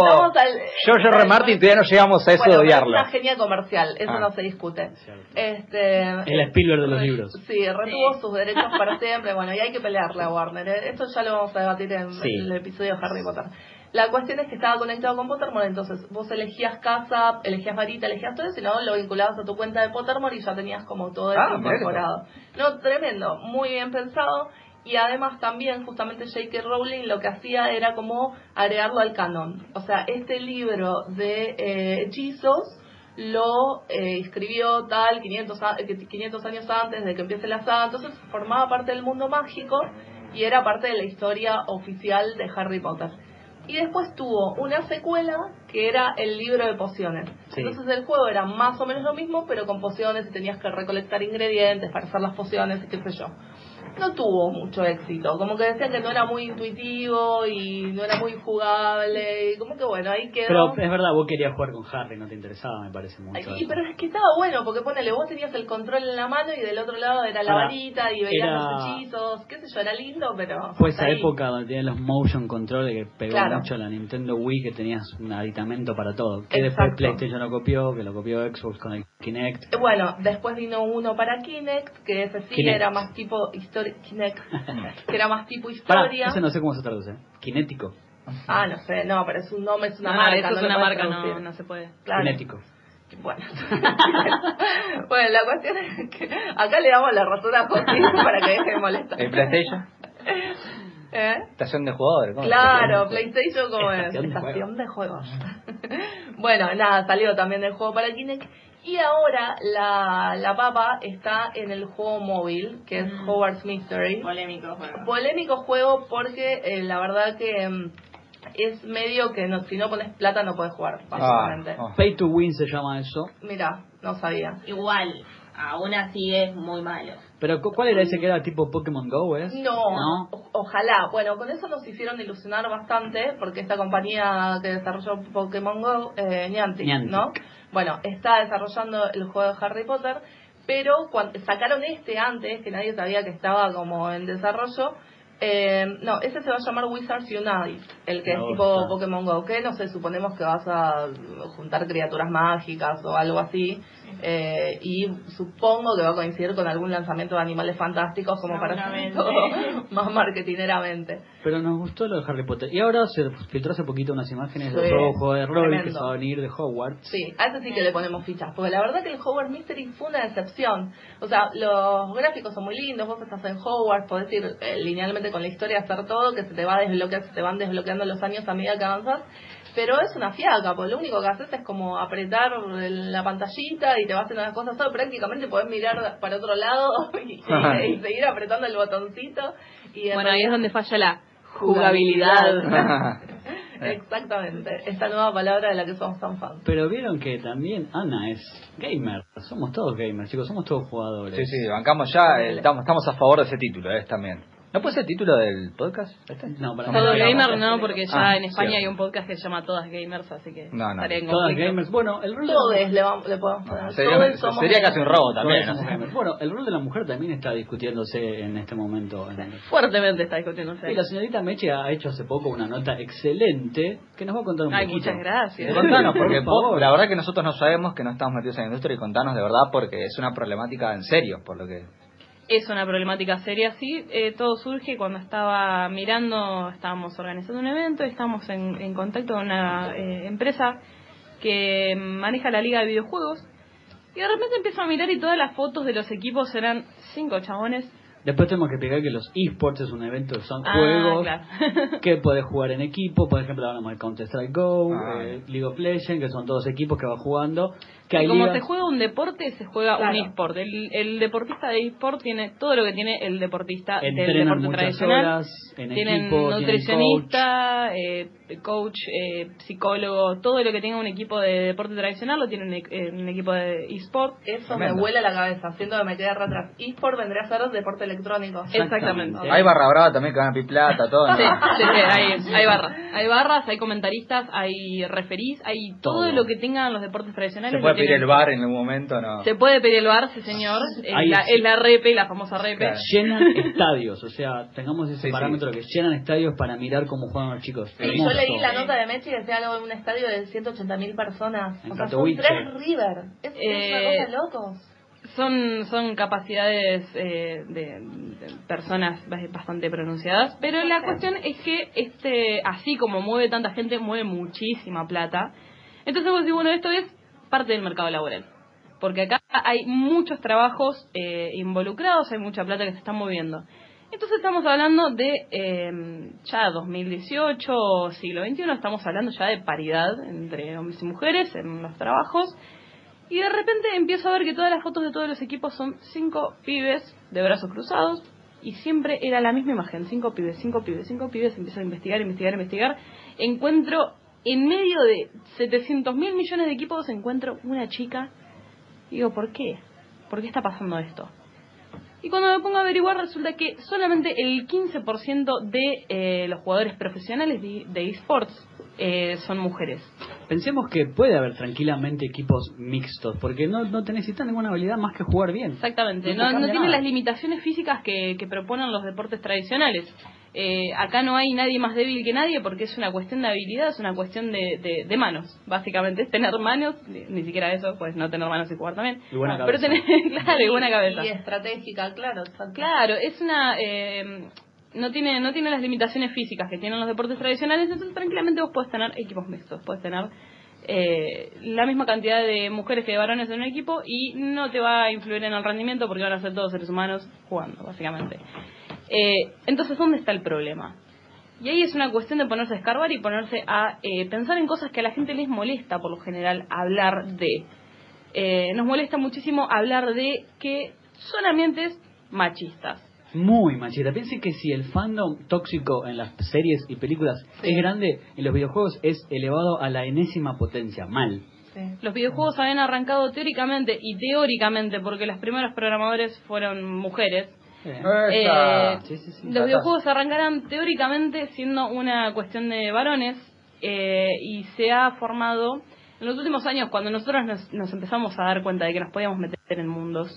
George R. R. Martin, todavía no llegamos a eso Bueno, de odiarlo. Es una genia comercial, eso Ah. no se discute. Cierto. Este, El Spielberg de los libros. Sí, retuvo Sí. sus derechos para siempre. Bueno, y hay que pelearle a Warner. ¿eh? Esto ya lo vamos a debatir en Sí. el episodio de Harry Potter. La cuestión es que estaba conectado con Pottermore, entonces vos elegías casa, elegías varita, elegías todo eso, y no lo vinculabas a tu cuenta de Pottermore y ya tenías como todo eso Ah, mirá que incorporado. No, tremendo, muy bien pensado. Y además también, justamente J.K. Rowling lo que hacía era como agregarlo al canon. O sea, este libro de eh, hechizos lo eh, escribió tal 500, a- eh, 500 años antes de que empiece la saga, entonces formaba parte del mundo mágico y era parte de la historia oficial de Harry Potter. Y después tuvo una secuela que era el libro de pociones. Sí. Entonces el juego era más o menos lo mismo, pero con pociones y tenías que recolectar ingredientes para hacer las pociones y qué sé yo. No tuvo mucho éxito, como que decían que no era muy intuitivo y no era muy jugable y como que bueno, ahí quedó. Pero es verdad, vos querías jugar con Harry, no te interesaba, me parece mucho. Ay, pero es que estaba bueno, porque ponele, vos tenías el control en la mano y del otro lado era la Ahora, varita y veías era- los hechizos, qué sé yo, era lindo, pero... Fue esa ahí. época donde tenías los motion control que pegó Claro. mucho la Nintendo Wii, que tenías un aditamento para todo. Que Exacto. después PlayStation lo copió, que lo copió Xbox con el Kinect. Bueno, después vino uno para Kinect, que ese sí Kinect. era más tipo historia, Kinect, que era más tipo Para, historia. ese no sé cómo se traduce. Kinético. Ah, no sé, no, pero es un nombre, es una No, marca. eso es no lo una marca, no, no se puede. Claro. Kinético. Bueno. bueno, la cuestión es que acá le damos la razón a José para que deje de molestar. ¿El PlayStation? ¿Eh? Estación de jugadores. ¿cómo? Claro, PlayStation como es. Estación de juegos. bueno, nada, salió también del juego para Kinect. Y ahora la, la papa está en el juego móvil, que es Mm. Howard's Mystery. Polémico juego. Polémico juego porque eh, la verdad que mm, es medio que no, si no pones plata no puedes jugar, básicamente. Ah, ah. Pay to win se llama eso. Mira, no sabía. Igual, aún así es muy malo. Pero cu- ¿cuál era ese que era tipo Pokémon Go, es? No, ¿No? o- ojalá. Bueno, con eso nos hicieron ilusionar bastante, porque esta compañía que desarrolló Pokémon Go, eh, Niantic, Niantic. ¿no? Bueno, está desarrollando el juego de Harry Potter, pero cuando sacaron este antes, que nadie sabía que estaba como en desarrollo, eh, no, ese se va a llamar Wizards Unite, el que Me es tipo. Pokémon Go, que no sé, suponemos que vas a juntar criaturas mágicas o algo así, eh, y supongo que va a coincidir con algún lanzamiento de animales fantásticos como para hacer todo más marketineramente. Pero nos gustó lo de Harry Potter. Y ahora se filtró hace poquito unas imágenes del Sí, juego de rol que se va a venir de Hogwarts. Sí, a ese sí que le ponemos fichas, porque la verdad que el Hogwarts Mystery fue una decepción. O sea, los gráficos son muy lindos, vos estás en Hogwarts, podés ir eh, linealmente con la historia, hacer todo, que se te va a desbloquear, se te van desbloqueando los años a medida que avanzas. Pero es una fiaca, porque lo único que haces es como apretar la pantallita y te vas haciendo las cosas solo. Prácticamente podés mirar para otro lado y, y seguir apretando el botoncito. Y en Bueno, ahí es donde falla la jugabilidad. Exactamente, esta nueva palabra de la que somos tan fans. Pero vieron que también Ana es gamer. Somos todos gamers, chicos, somos todos jugadores. Sí, sí, bancamos ya. eh, estamos, estamos a favor de ese título, ¿eh? También. ¿No puede ser el título del podcast? este? No, para Todo mí gamer no, porque ya Ah, en España cierto. hay un podcast que se llama Todas Gamers, así que No, no. estaría en Todas conflicto. gamers. Bueno, el rol de Todos mujer- le, vamos- le podemos poner. Sería, Todos somos sería casi un robo también. ¿no? Bueno, el rol de la mujer también está discutiéndose en este momento. en- Fuertemente está discutiéndose. Y la señorita Meche ha hecho hace poco una nota excelente que nos va a contar un Ay, poquito. muchas gracias. Contanos, porque Por la verdad que nosotros no sabemos que no estamos metidos en la industria y contanos de verdad porque es una problemática en serio, por lo que... es una problemática seria, sí. Eh, todo surge cuando estaba mirando, estábamos organizando un evento, estábamos en, contacto con una eh, empresa que maneja la liga de videojuegos. Y de repente empiezo a mirar y todas las fotos de los equipos eran cinco chabones Después tenemos que explicar que los esports es un evento, son Ah, juegos claro. que podés jugar en equipo. Por ejemplo, hablamos de Counter-Strike Go, Ah. eh, League of Legends, que son todos equipos que van jugando. Que hay como ligas- se juega un deporte, se juega Claro. un esport. El, el deportista de esport tiene todo lo que tiene el deportista del entrenan deporte muchas tradicional. horas en tienen equipo, tienen nutricionista, eh, coach, eh, psicólogo, todo lo que tenga un equipo de deporte tradicional lo tiene un, e- eh, un equipo de esport. Eso Tremendo. me vuela la cabeza, siento que me quedé atrás. eSport vendría a ser deporte electrónico. Exactamente. Hay barra brava también que van a pi plata, todo. ¿no? Sí, sí, sí, hay, hay barras. Hay barras, hay comentaristas, hay referís, hay todo, Todo. lo que tengan los deportes tradicionales. ¿Se puede pedir tienen. el bar en algún momento? No. Se puede pedir el bar, sí señor. Es Ahí la, sí. es la repe, la famosa repe. Claro. Llenan estadios, o sea, tengamos ese Sí, sí. parámetro que llenan estadios para mirar cómo juegan los chicos. Sí, yo Hermoso. Leí la nota de Messi que decía algo de un estadio de 180.000 personas. En o sea, son tres River. Es, es Eh, una cosa loco. Son, son capacidades eh, de, de personas bastante pronunciadas, pero la cuestión es que este, así como mueve tanta gente, mueve muchísima plata. Entonces vos decís, bueno, esto es parte del mercado laboral. Porque acá hay muchos trabajos eh, involucrados, hay mucha plata que se está moviendo. Entonces estamos hablando de eh, ya 2018, siglo XXI, estamos hablando ya de paridad entre hombres y mujeres en los trabajos. Y de repente empiezo a ver que todas las fotos de todos los equipos son cinco pibes de brazos cruzados. Y siempre era la misma imagen, cinco pibes, cinco pibes, cinco pibes. Empiezo a investigar, investigar, investigar. Encuentro, en medio de 700 mil millones de equipos, encuentro una chica. Digo, ¿por qué? ¿Por qué está pasando esto? Y cuando me pongo a averiguar resulta que solamente el 15% de eh, los jugadores profesionales de, de esports eh, son mujeres. Pensemos que puede haber tranquilamente equipos mixtos, porque no, no necesitan ninguna habilidad más que jugar bien. Exactamente, No no, no tiene las limitaciones físicas que, que proponen los deportes tradicionales. Eh, acá no hay nadie más débil que nadie porque es una cuestión de habilidad, es una cuestión de, de, de manos. Básicamente es tener manos, ni, ni siquiera eso, pues no tener manos y jugar también. Y buena Pero cabeza. tener, claro, y buena cabeza. Y estratégica, claro. exacto. Claro, es una... eh, no tiene no tiene las limitaciones físicas que tienen los deportes tradicionales, entonces tranquilamente vos podés tener equipos mixtos, puedes tener eh, la misma cantidad de mujeres que de varones en un equipo y no te va a influir en el rendimiento porque van a ser todos seres humanos jugando, básicamente. Eh, entonces, ¿dónde está el problema? Y ahí es una cuestión de ponerse a escarbar y ponerse a eh, pensar en cosas que a la gente les molesta por lo general hablar de. Eh, nos molesta muchísimo hablar de que son ambientes machistas. Muy machista. Piense que si el fandom tóxico en las series y películas Sí. es grande, en los videojuegos es elevado a la enésima potencia. Mal. Sí. Los videojuegos habían arrancado teóricamente y teóricamente porque los primeros programadores fueron mujeres. Eh, Sí, sí, sí. Los videojuegos arrancarán teóricamente siendo una cuestión de varones eh, y se ha formado en los últimos años cuando nosotros nos, nos empezamos a dar cuenta de que nos podíamos meter en mundos,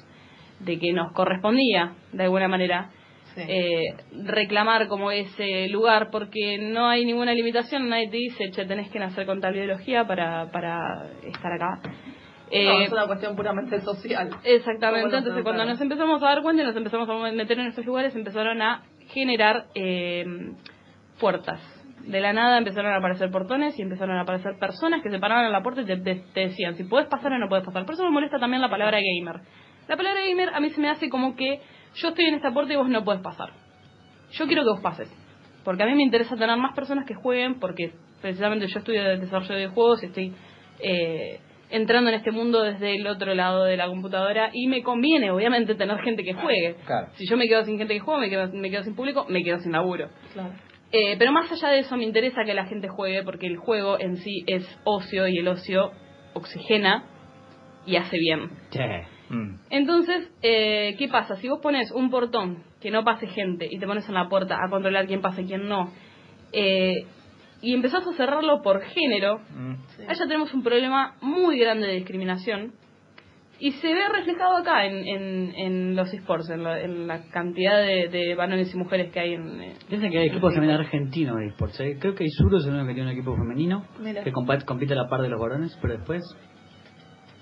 de que nos correspondía de alguna manera Sí. eh, reclamar como ese lugar porque no hay ninguna limitación, nadie te dice, che, tenés que nacer con tal biología para, para estar acá. no, Eh, es una cuestión puramente social. Exactamente, ¿Cómo nos entonces cuando nos empezamos a dar cuenta y nos empezamos a meter en estos lugares, empezaron a generar eh, puertas. De la nada empezaron a aparecer portones y empezaron a aparecer personas que se paraban en la puerta y te, te- te decían si puedes pasar o no puedes pasar. Por eso me molesta también la palabra gamer. La palabra gamer a mí se me hace como que yo estoy en esta puerta y vos no puedes pasar. Yo quiero que vos pases. Porque a mí me interesa tener más personas que jueguen porque precisamente yo estudio de desarrollo de juegos y estoy eh, entrando en este mundo desde el otro lado de la computadora y me conviene obviamente tener gente que juegue. Claro. Si yo me quedo sin gente que juega, me quedo, me quedo sin público, me quedo sin laburo. Claro. Eh, pero más allá de eso me interesa que la gente juegue porque el juego en sí es ocio y el ocio oxigena y hace bien. Che. Mm. Entonces, eh, ¿qué pasa? Si vos pones un portón que no pase gente y te pones en la puerta a controlar quién pasa y quién no, eh, y empezás a cerrarlo por género, Mm. allá tenemos un problema muy grande de discriminación y se ve reflejado acá en, en, en los esports, en la, en la cantidad de, de varones y mujeres que hay en... eh, Piensa que hay equipos también argentinos de esports. ¿eh? Creo que Isuro es el único que tiene un equipo femenino Mira. que compite a la par de los varones, pero después.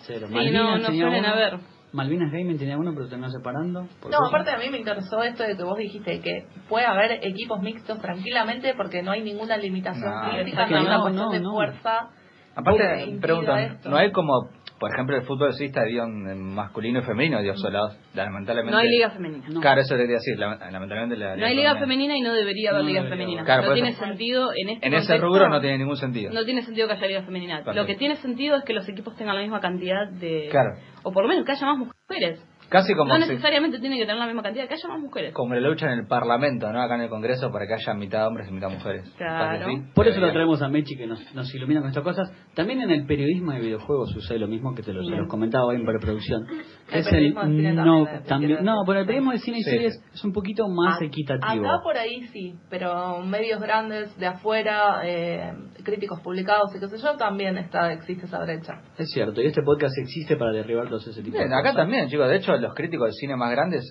Cero. Sí, Malvinas no, no suelen haber. Malvinas Gaming tenía uno, pero terminó separando. No, aparte a mí me interesó esto de que vos dijiste que puede haber equipos mixtos tranquilamente porque no hay ninguna limitación No, física, es que no hay una no, cuestión no, de no. fuerza. Aparte, esto. ¿no hay como, por ejemplo, el fútbol dividido en masculino y femenino, digo, solo, lamentablemente. No hay liga femenina. No. Claro, eso quería decir, la- lamentablemente la No hay liga femenina y no debería haber No liga debería femenina. haber. Claro, no tiene eso. sentido en este En ese rubro no tiene ningún sentido. No tiene sentido que haya liga femenina. Perfecto. Lo que tiene sentido es que los equipos tengan la misma cantidad de... Claro. O por lo menos que haya más mujeres. Casi como, no si- necesariamente tiene que tener la misma cantidad, que haya más mujeres. como la lucha en el Parlamento, ¿no? Acá en el Congreso, para que haya mitad hombres y mitad mujeres. Claro. Así. Por eso lo traemos a Mechi que nos, nos ilumina con estas cosas. También en el periodismo de videojuegos sucede lo mismo que te lo, los comentaba hoy en preproducción. El Es el no también, también no, pero el periodismo de cine y Sí, series es un poquito más A- equitativo. Acá por ahí sí, pero medios grandes de afuera, eh, críticos publicados y qué sé yo, también está existe esa brecha. Es cierto, y este podcast existe para derribar todos ese tipo Bien, de acá cosas. también, chicos. De hecho, los críticos de cine más grandes,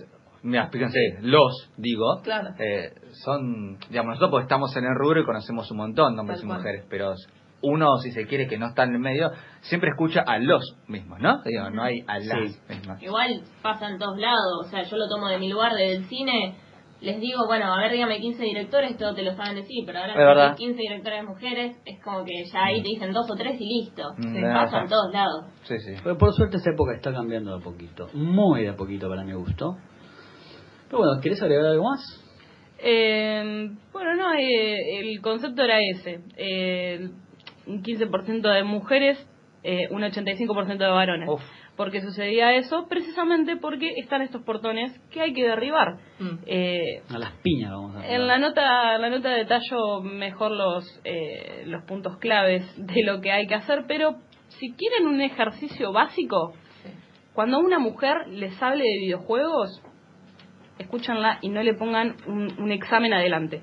mira, fíjense, los, digo, Claro. eh, son, digamos, nosotros porque estamos en el rubro y conocemos un montón de hombres Tal y cual. mujeres, pero uno, si se quiere, que no está en el medio, siempre escucha a los mismos, ¿no? Digo, no hay a las Sí. mismas. Igual pasa en todos lados, o sea, yo lo tomo de mi lugar, desde el cine. Les digo, bueno, a ver, dígame 15 directores, todo te lo saben decir, pero ahora si hay 15 directores mujeres, es como que ya ahí te dicen dos o tres y listo. Mm, Sí, de pasa en todos lados. Sí, sí. Pero por suerte esta época está cambiando de a poquito. Muy de a poquito para mi gusto. Pero bueno, ¿querés agregar algo más? Eh, bueno, no, eh, el concepto era ese. Eh, un 15% de mujeres, eh, un 85% de varones. Uf. Porque sucedía eso precisamente porque están estos portones que hay que derribar. Mm. Eh, A las piñas vamos a en la nota, la nota detallo mejor los, eh, los puntos claves de lo que hay que hacer, pero si quieren un ejercicio básico, cuando a una mujer les hable de videojuegos, escúchanla y no le pongan un, un examen adelante.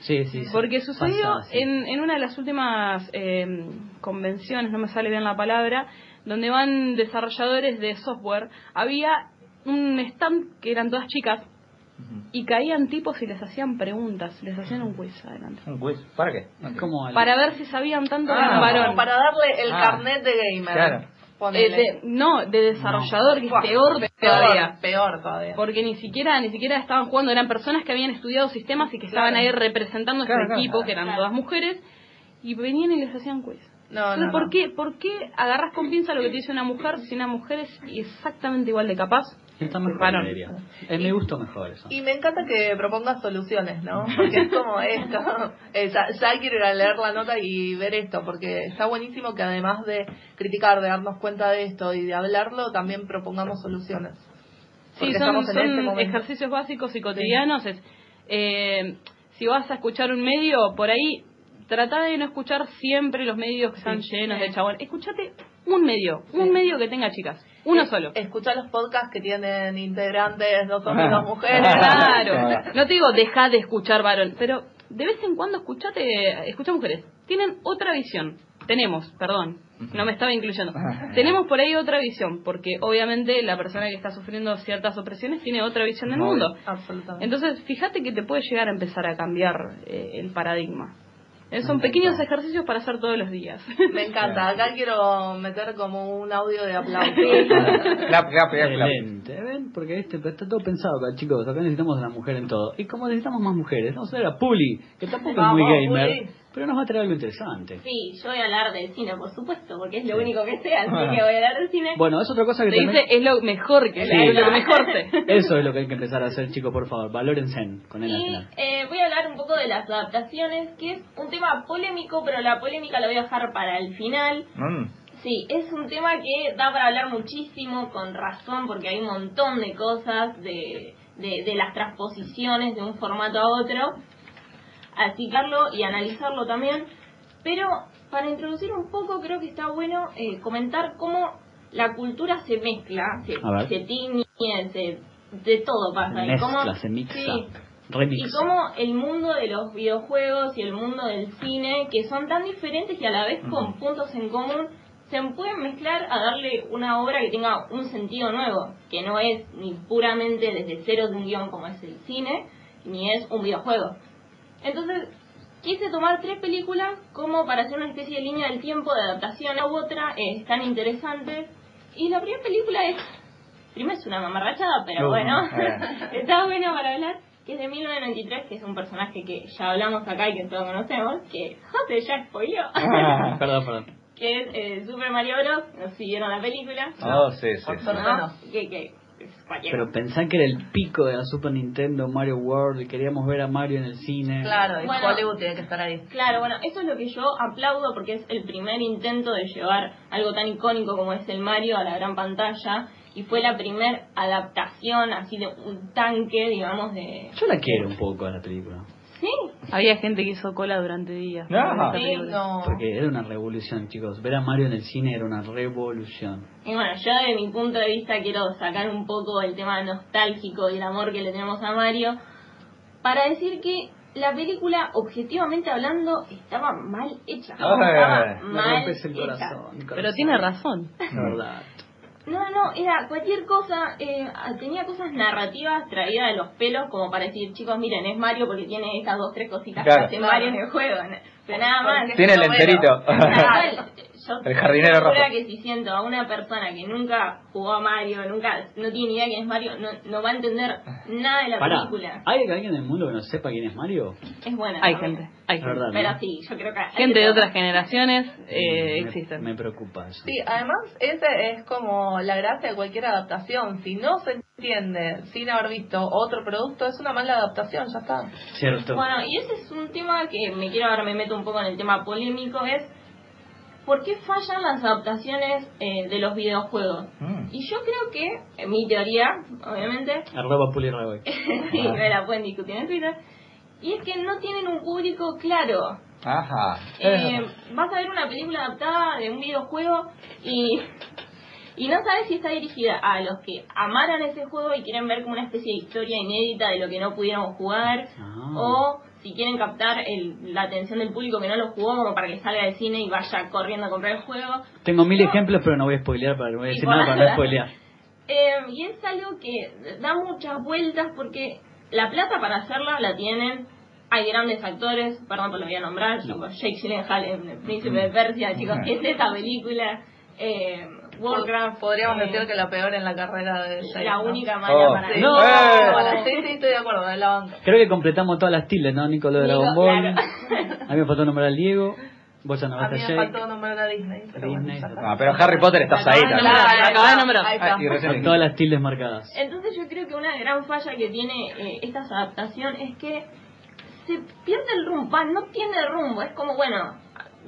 Sí, sí, sí. Porque sucedió en, en una de las últimas eh, convenciones, no me sale bien la palabra, donde van desarrolladores de software, había un stand que eran todas chicas y caían tipos y les hacían preguntas, les hacían un quiz adelante. Un quiz. ¿Para qué? El- Para ver si sabían tanto Ah, de un varón. para darle el Ah. carnet de gamer. Claro. Eh, de- no, de desarrollador, que es peor, peor todavía. Peor todavía. Porque ni siquiera ni siquiera estaban jugando, eran personas que habían estudiado sistemas y que estaban ahí representando a Claro, su claro. equipo, que eran todas mujeres, y venían y les hacían quiz. No, no, ¿por. Qué, ¿Por qué agarras con pinza lo que te dice una mujer si una mujer es exactamente igual de capaz? Está mejor. Es mi gusto mejor eso. Y me encanta que propongas soluciones, ¿no? Porque es como esto. eh, ya, ya quiero ir a leer la nota y ver esto, porque está buenísimo que además de criticar, de darnos cuenta de esto y de hablarlo, también propongamos soluciones. Porque Sí, son, estamos en son este ejercicios básicos y cotidianos. Es, eh, si vas a escuchar un medio, por ahí, trata de no escuchar siempre los medios que están Sí. llenos de chabón. Escuchate un medio, un Sí. medio que tenga chicas, uno solo. Escuchar los podcasts que tienen integrantes, dos hombres, dos mujeres. Claro, no te digo deja de escuchar varón, pero de vez en cuando escuchate, escucha mujeres. Tienen otra visión. Tenemos, perdón, no me estaba incluyendo. Tenemos por ahí otra visión, porque obviamente la persona que está sufriendo ciertas opresiones tiene otra visión del Muy mundo. Absolutamente. Entonces, fíjate que te puede llegar a empezar a cambiar eh, el paradigma. Son Me pequeños ejercicios para hacer todos los días. Me encanta. Acá quiero meter como un audio de aplauso. Clap, clap, clap, clap. Excelente, ¿ven? Porque este, está todo pensado acá, chicos. Acá necesitamos a la mujer en todo. Y como necesitamos más mujeres, vamos a ver a Puli, que tampoco Vamos, es muy gamer, Puli. Pero nos va a traer algo interesante. Sí, yo voy a hablar del cine, por supuesto, porque es lo Sí. único que sé, así que voy a hablar del cine. Bueno, es otra cosa que Te también... dice, es lo mejor que Sí. es lo que mejor sé. Eso es lo que hay que empezar a hacer, chicos, por favor. Valórense con él al Y eh, voy a hablar un poco de las adaptaciones, que es un tema polémico, pero la polémica la voy a dejar para el final. Mm. Sí, es un tema que da para hablar muchísimo, con razón, porque hay un montón de cosas de, de, de las transposiciones de un formato a otro, aplicarlo y analizarlo también. Pero para introducir un poco, creo que está bueno eh, comentar cómo la cultura se mezcla, se, A se tiñe, se, de todo pasa. y cómo- se mixa, sí, y cómo el mundo de los videojuegos y el mundo del cine, que son tan diferentes y a la vez con puntos en común, se pueden mezclar a darle una obra que tenga un sentido nuevo, que no es ni puramente desde cero de un guion como es el cine, ni es un videojuego. Entonces, quise tomar tres películas como para hacer una especie de línea del tiempo de adaptación a otra, eh, tan interesantes. Y la primera película es primero es una mamarrachada, pero Uh, bueno, eh. está bueno para hablar, que es de 1993, que es un personaje que ya hablamos acá y que todos conocemos, que José ya spoileó, Ah. Perdón, perdón. que es eh, Super Mario Bros. No sé si vieron la película. Oh, sí, sí. Sí. ¿no? Que, que Pero pensá que era el pico de la Super Nintendo, Mario World, y queríamos ver a Mario en el cine. Claro, y Bueno. Hollywood tiene que estar ahí. Claro, bueno, eso es lo que yo aplaudo porque es el primer intento de llevar algo tan icónico como es el Mario a la gran pantalla y fue la primer adaptación así de un tanque, digamos, de... Yo la quiero un poco a la película. Sí, Había gente que hizo cola durante días. No. Sí. Porque era una revolución, chicos. Ver a Mario en el cine era una revolución. y bueno, yo de mi punto de vista quiero sacar un poco el tema nostálgico y el amor que le tenemos a Mario para decir que la película, objetivamente hablando, estaba mal hecha. Ay, Estaba Me mal rompes el hecha. corazón. Pero corazón. tiene razón. La verdad. No, no, era cualquier cosa, eh, tenía cosas narrativas traídas de los pelos como para decir, chicos, miren, es Mario porque tiene estas dos, tres cositas Claro. que hace Mario en el juego, ¿no? pero nada más. Tiene el Bueno, enterito. Yo El jardinero rojo. que si siento a una persona que nunca jugó a Mario, nunca, no tiene ni idea quién es Mario, no, no va a entender nada de la Pará, película. ¿hay alguien en el mundo que no sepa quién es Mario? Es buena. Hay también. gente, hay gente. verdad. Pero ¿no? sí, yo creo que... hay Gente de otras generaciones eh, Me- existen. Me preocupa eso. Sí, además ese es como la gracia de cualquier adaptación. Si no se entiende sin haber visto otro producto, es una mala adaptación, ya está. Cierto. Bueno, y ese es un tema que me quiero ahora me meto un poco en el tema polémico, es ¿por qué fallan las adaptaciones eh, de los videojuegos? Mm. Y yo creo que, en mi teoría, obviamente, Arroba Puli Reboy. sí, me la pueden discutir en Twitter, y es que no tienen un público claro. Ajá. Eh, vas a ver una película adaptada de un videojuego y, y no sabes si está dirigida a los que amaran ese juego y quieren ver como una especie de historia inédita de lo que no pudieron jugar Ah. o si quieren captar el- la atención del público que no lo jugó como para que salga del cine y vaya corriendo a comprar el juego. Tengo mil No. ejemplos, pero no voy a spoilear para no voy a Y decir nada para no spoilear. Eh, y es algo que da muchas vueltas porque la plata para hacerla la tienen. Hay grandes actores, perdón por lo voy a nombrar, No. chicos, Jake Gyllenhaal en El Príncipe de Persia, chicos, ¿qué es esta película? Eh, Warcraft. Podríamos eh, decir que la peor en la carrera de la ¿no? única mala Oh. para Sí. mí. No. Eh. Bueno, sí, sí, estoy de acuerdo, de la banca. Creo que completamos todas las tildes, ¿no, Nico? Lo de Dragon Ball. claro. A mí me faltó nombrar al Diego. Vos ya A nombraste mí a me Jake. faltó nombrar a Disney. Pero Disney. No, pero Harry Potter estás ahí Acabas de acabas nombrar. Ah, Con todas las tildes marcadas. Entonces yo creo que una gran falla que tiene eh, esta adaptación es que se pierde el rumbo, va, no tiene rumbo, es como, bueno,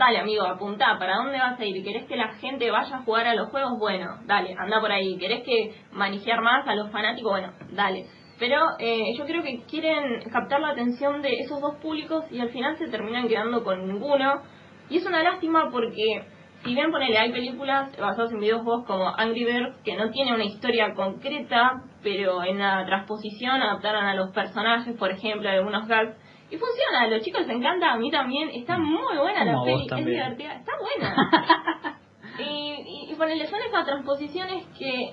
dale amigo, apuntá, ¿para dónde vas a ir? ¿Querés que la gente vaya a jugar a los juegos? Bueno, dale, anda por ahí. ¿Querés que manejar más a los fanáticos? Bueno, dale. Pero eh, yo creo que quieren captar la atención de esos dos públicos y al final se terminan quedando con ninguno. Y es una lástima porque si bien ponele, hay películas basadas en videojuegos como Angry Birds que no tiene una historia concreta, pero en la transposición adaptaron a los personajes, por ejemplo, algunos gags. Y funciona, a los chicos les encanta, a mí también. Está muy buena la Como peli, es divertida, está buena. y, y, y ponele, son esas transposiciones que,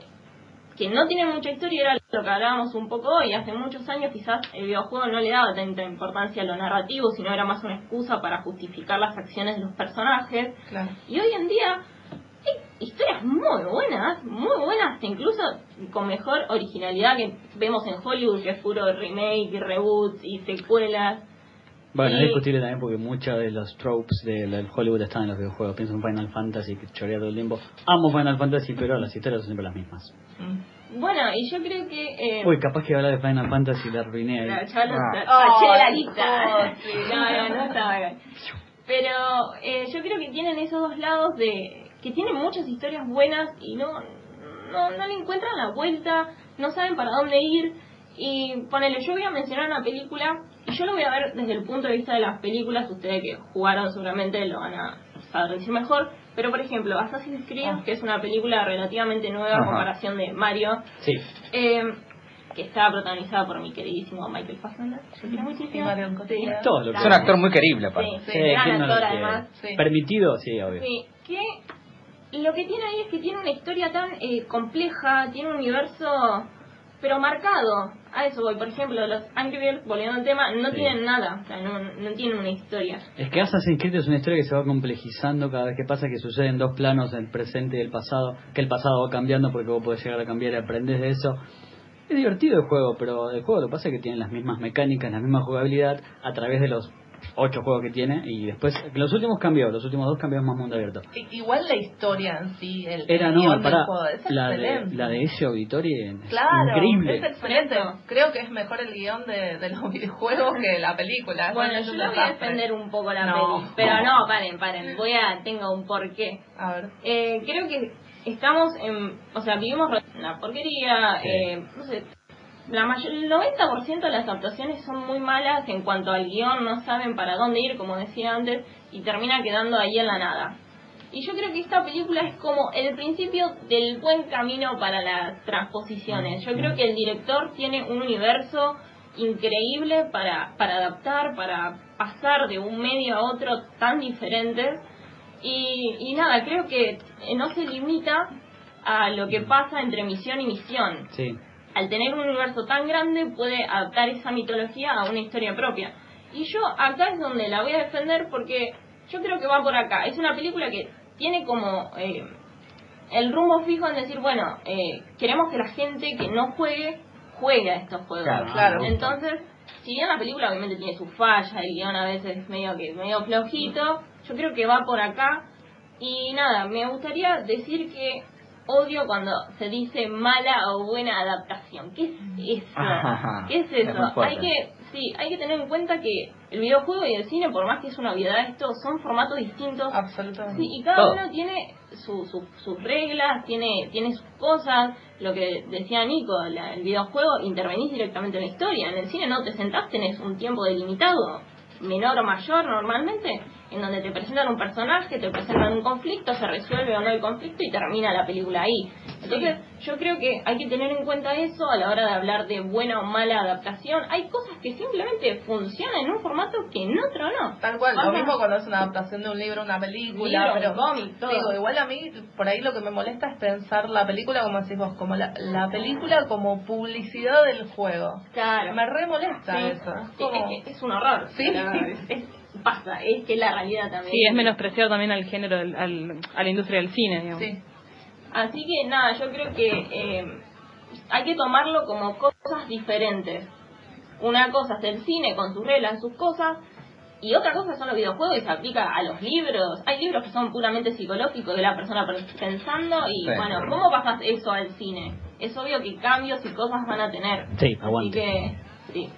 que no tienen mucha historia, era lo que hablábamos un poco hoy. Hace muchos años quizás el videojuego no le daba tanta importancia a lo narrativo, sino era más una excusa para justificar las acciones de los personajes. Claro. Y hoy en día historias muy buenas, muy buenas, incluso con mejor originalidad que vemos en Hollywood, que es puro remake, reboots y secuelas. Bueno, es discutible también porque muchos de los tropes del Hollywood están en los videojuegos. Pienso en Final Fantasy, que chorea todo el tiempo. Amo Final Fantasy, pero las historias son siempre las mismas. Mm. Bueno, y yo creo que... Eh, Uy, capaz que hablar de Final Fantasy la arruiné Ah. la Ay, lista. no, sí. No, no, no estaba. Pero eh, yo creo que tienen esos dos lados de que tienen muchas historias buenas y no, no, no le encuentran la vuelta, no saben para dónde ir. Y ponele, yo voy a mencionar una película y yo lo voy a ver desde el punto de vista de las películas. Ustedes que jugaron seguramente lo van a saber decir mejor. Pero por ejemplo, Assassin's Creed, Ah. que es una película relativamente nueva a comparación de Mario, Sí. eh, que está protagonizada por mi queridísimo Michael Fassbender. Yo quiero muchísimo. Y Marion Cotillard. Todo lo que Es un actor muy querible, aparte. Sí, Sí, gran ¿quién no lo actor quiere? además. Sí. ¿Permitido? Sí, obvio. Sí, que lo que tiene ahí es que tiene una historia tan eh, compleja, tiene un universo pero marcado. a eso voy. Por ejemplo, los Angry Birds, volviendo al tema, no Sí. tienen nada, o sea, no, no tienen una historia. Es que Assassin's Creed es una historia que se va complejizando cada vez que pasa, que sucede en dos planos, el presente y el pasado, que el pasado va cambiando porque vos podés llegar a cambiar y aprendes de eso. Es divertido el juego, pero el juego lo que pasa es que tiene las mismas mecánicas, la misma jugabilidad a través de los ocho juegos que tiene y después los últimos cambió, los últimos dos cambios más mundo abierto. Igual la historia en sí, el, Era no, para juego, es la de, excelente. la de ese auditorio es Claro, increíble. es excelente. Creo que es mejor el guion de, de los videojuegos que la película. Bueno, yo un lo voy a defender un poco la No. peli, pero no, paren, paren, voy a, tengo un porqué. A ver. Eh, creo que estamos en, o sea, vivimos una porquería, Sí. eh, no sé, la mayor, el 90% de las adaptaciones son muy malas en cuanto al guion, no saben para dónde ir, como decía antes, y termina quedando ahí en la nada. Y yo creo que esta película es como el principio del buen camino para las transposiciones. Yo creo que el director tiene un universo increíble para, para adaptar, para pasar de un medio a otro tan diferentes. Y, y nada, creo que no se limita a lo que pasa entre misión y misión. Sí. Al tener un universo tan grande puede adaptar esa mitología a una historia propia. Y yo acá es donde la voy a defender porque yo creo que va por acá. Es una película que tiene como eh, el rumbo fijo en decir, bueno, eh, queremos que la gente que no juegue, juegue a estos juegos. Claro, claro. Entonces, si bien la película obviamente tiene sus fallas, el guion a veces es medio que medio flojito, yo creo que va por acá. Y nada, me gustaría decir que odio cuando se dice mala o buena adaptación. ¿Qué es eso? Ajá, ¿Qué es es eso? hay que sí, hay que tener en cuenta que el videojuego y el cine, por más que es una obviedad esto, son formatos distintos. Absolutamente. Sí, y cada Todo. uno tiene su, su- sus reglas, tiene, tiene sus cosas. Lo que decía Nico, la- el videojuego intervenís directamente en la historia. En el cine no te sentás, tenés un tiempo delimitado, menor o mayor normalmente, en donde te presentan un personaje, te presentan un conflicto, se resuelve o no el conflicto y termina la película ahí. Entonces, yo creo que hay que tener en cuenta eso a la hora de hablar de buena o mala adaptación. Hay cosas que simplemente funcionan en un formato que en otro no. Tal cual, lo mismo cuando es una adaptación de un libro, una película, Libro, pero cómic, todo. digo, igual a mí por ahí lo que me molesta es pensar la película como decís vos, como la, la película como publicidad del juego. Claro. Me re molesta Sí, eso. Como- es, es un horror. Sí. es- pasa, es que la realidad también. Sí, es menospreciar también al género, del- al, a la industria del cine, digamos. sí. Así que nada, yo creo que eh, hay que tomarlo como cosas diferentes. Una cosa es el cine con sus reglas, sus cosas, y otra cosa son los videojuegos y se aplica a los libros. Hay libros que son puramente psicológicos de la persona pensando y Sí. bueno, ¿cómo pasas eso al cine? Es obvio que cambios y cosas van a tener. Sí, Así aguante. que, sí.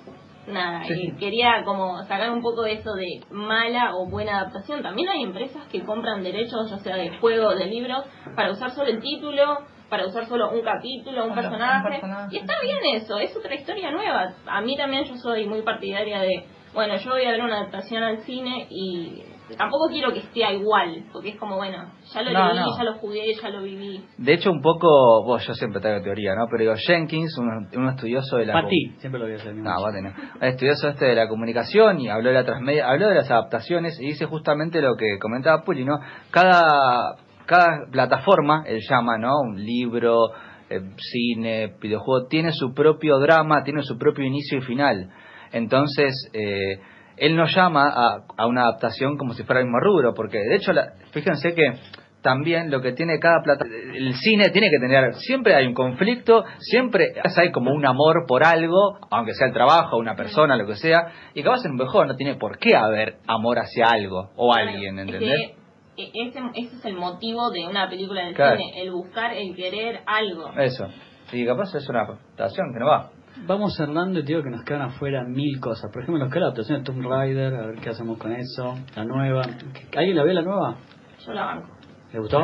Nada, Sí, quería como sacar un poco de eso de mala o buena adaptación. También hay empresas que compran derechos, ya sea de juego de libros, para usar solo el título, para usar solo un capítulo, un Solo un personaje. personaje. Y está bien eso, es otra historia nueva. A mí también yo soy muy partidaria de, bueno, yo voy a ver una adaptación al cine y tampoco quiero que esté igual, porque es como, bueno, ya lo No, leí, no. ya lo jugué, ya lo viví. De hecho, un poco, vos, yo siempre traigo teoría, ¿no? Pero digo, Jenkins, un, un estudioso de la... Para ti, siempre lo voy a hacer. No, vos tenés. Un estudioso este de la comunicación y habló de la transmedia, habló de las adaptaciones y dice justamente lo que comentaba Puli, ¿no? Cada, cada plataforma, él llama, ¿no? Un libro, eh, cine, videojuego, tiene su propio drama, tiene su propio inicio y final. Entonces, eh, él no llama a, a una adaptación como si fuera el mismo rubro, porque de hecho, la- fíjense que también lo que tiene cada plata el cine tiene que tener siempre hay un conflicto siempre hay como un amor por algo aunque sea el trabajo una persona lo que sea y capaz en un mejor no tiene por qué haber amor hacia algo o alguien Es ¿entendés? que, eh, ese, ese es el motivo de una película del Claro. cine, el buscar, el querer algo. eso y capaz es una adaptación que no va Vamos cerrando y te digo que nos quedan afuera mil cosas. Por ejemplo, nos queda la adaptación de Tomb Raider, a ver qué hacemos con eso. La nueva. ¿Alguien la ve la nueva? Yo la banco. ¿Le gustó?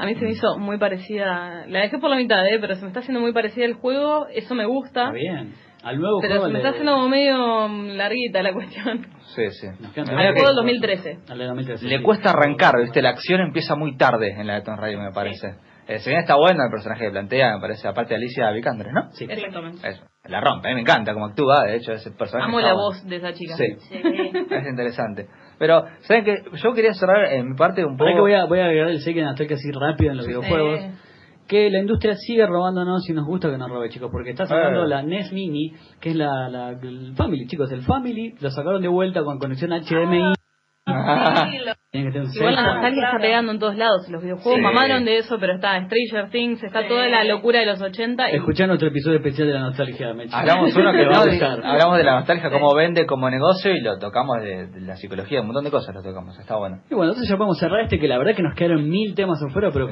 A mí se me hizo muy parecida, la dejé por la mitad, ¿eh? pero se me está haciendo muy parecida el juego, eso me gusta, Está bien. Al nuevo pero juego se me está haciendo como medio mm, larguita la cuestión. sí sí Nos quedan Me Al juego del que 2013. al de 2013, le sí. cuesta arrancar viste la acción empieza muy tarde en la de Tomb Raider me parece Eh, si bien está bueno el personaje que plantea me parece aparte de Alicia Vikander ¿no? Sí. Exactamente. Eso, la rompe, a mí me encanta cómo actúa, de hecho ese personaje Amo la bueno. voz de esa chica. Sí. Sí. Es interesante. Pero, ¿saben qué? Yo quería cerrar en mi parte un poco. Que voy a, voy a agregar el Seiken Attack así rápido en los Sí. videojuegos. que la industria sigue robándonos y nos gusta que nos robe, chicos, porque está sacando Eh. la NES Mini, que es la, la- el Family, chicos, el Family, lo sacaron de vuelta con conexión HDMI. Sí, lo- Tiene que tener un Igual la nostalgia está pegando en todos lados. Los videojuegos Sí. mamaron de eso, pero está Stranger Things, está Sí. toda la locura de los 80. y- Escuchá nuestro episodio especial de la nostalgia, Mechi. Uno que va a gustar. hablamos de la nostalgia, cómo vende como negocio y lo tocamos de, de la psicología, un montón de cosas lo tocamos, está bueno. Y bueno, entonces ya podemos cerrar este, que la verdad que nos quedaron mil temas afuera, pero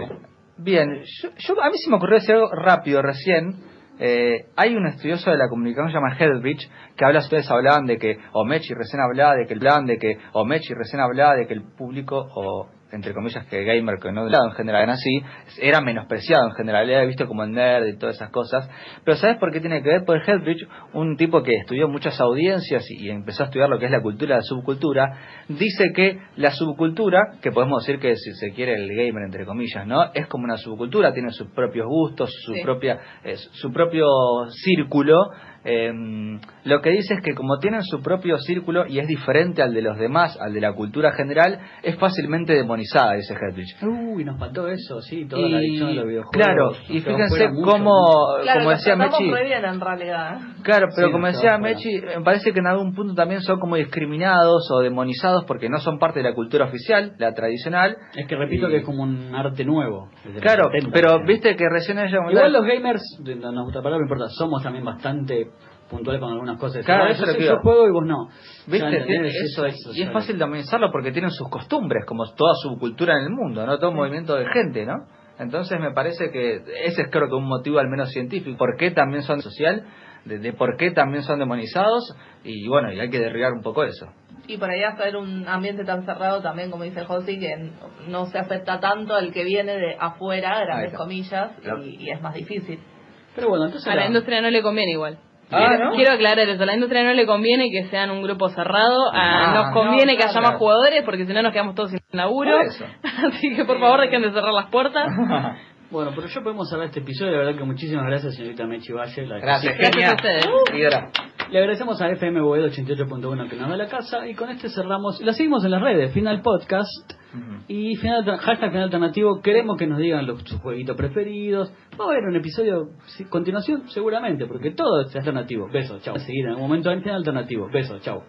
Bien, yo, yo- a mí se me ocurrió decir algo rápido recién. Eh, hay un estudioso de la comunicación que se que habla, ustedes hablaban de que, o Mechi recién hablaba de que el plan de que, o Mechi recién hablaba de que el público, o entre comillas que gamer, que no en general era así, era menospreciado en general, era visto como el nerd y todas esas cosas. Pero ¿sabes por qué tiene que ver? Porque Heldrich, un tipo que estudió muchas audiencias y, empezó a estudiar lo que es la cultura, la subcultura, dice que la subcultura, que podemos decir que si se quiere el gamer entre comillas, ¿no? Es como una subcultura, tiene sus propios gustos, su Sí. propia, eh, su propio círculo. Eh, lo que dice es que como tienen su propio círculo y es diferente al de los demás, al de la cultura general, es fácilmente demonizada, dice Heldrich. Uy, nos faltó eso, sí, toda Y- la adicción a los videojuegos. Claro, y fíjense mucho, cómo, Claro, como decía Mechi, re bien en realidad. Claro, pero Sí, como decía Mechi, me parece que en algún punto también son como discriminados o demonizados porque no son parte de la cultura oficial, la tradicional. Es que repito Y- que es como un arte nuevo. Claro, 70, pero viste que recién ella Igual los gamers, no nos gusta la palabra, no importa, somos también bastante puntuales con algunas cosas. Claro, Ah, eso yo, lo que juego y vos no. ¿Viste? Ya, ¿entendés? Eso es, y es fácil demonizarlo porque tienen sus costumbres, como toda su cultura en el mundo, ¿no? Todo movimiento de gente, ¿no? Entonces me parece que ese es creo que un motivo al menos científico. ¿Por qué también son social? De, de por qué también son demonizados y bueno, y hay que derribar un poco eso. Y por ahí hacer un ambiente tan cerrado también, como dice Josi, que no se acepta tanto al que viene de afuera, grandes comillas, Claro. y, y es más difícil. Pero bueno, entonces A la la- industria no le conviene igual. Ah, quiero, ¿no? quiero aclarar eso, a la industria no le conviene que sean un grupo cerrado, a- Ah, nos conviene no, que haya más jugadores porque si no nos quedamos todos sin laburo. Así que por favor dejen de cerrar las puertas. Bueno, pero ya podemos cerrar este episodio. La verdad que muchísimas gracias, señorita Mechi Valle. la- Gracias, Gracias a ustedes. Seguidora. Le agradecemos a FM Boedo 88.1 que nos da la casa. Y con este cerramos. La seguimos en las redes, Final Podcast. Y final, hashtag final alternativo, queremos que nos digan los, sus jueguitos preferidos. Va a haber un episodio, continuación, seguramente, porque todo es alternativo. Besos, chao. A seguir en algún momento en final alternativo. Besos, chao.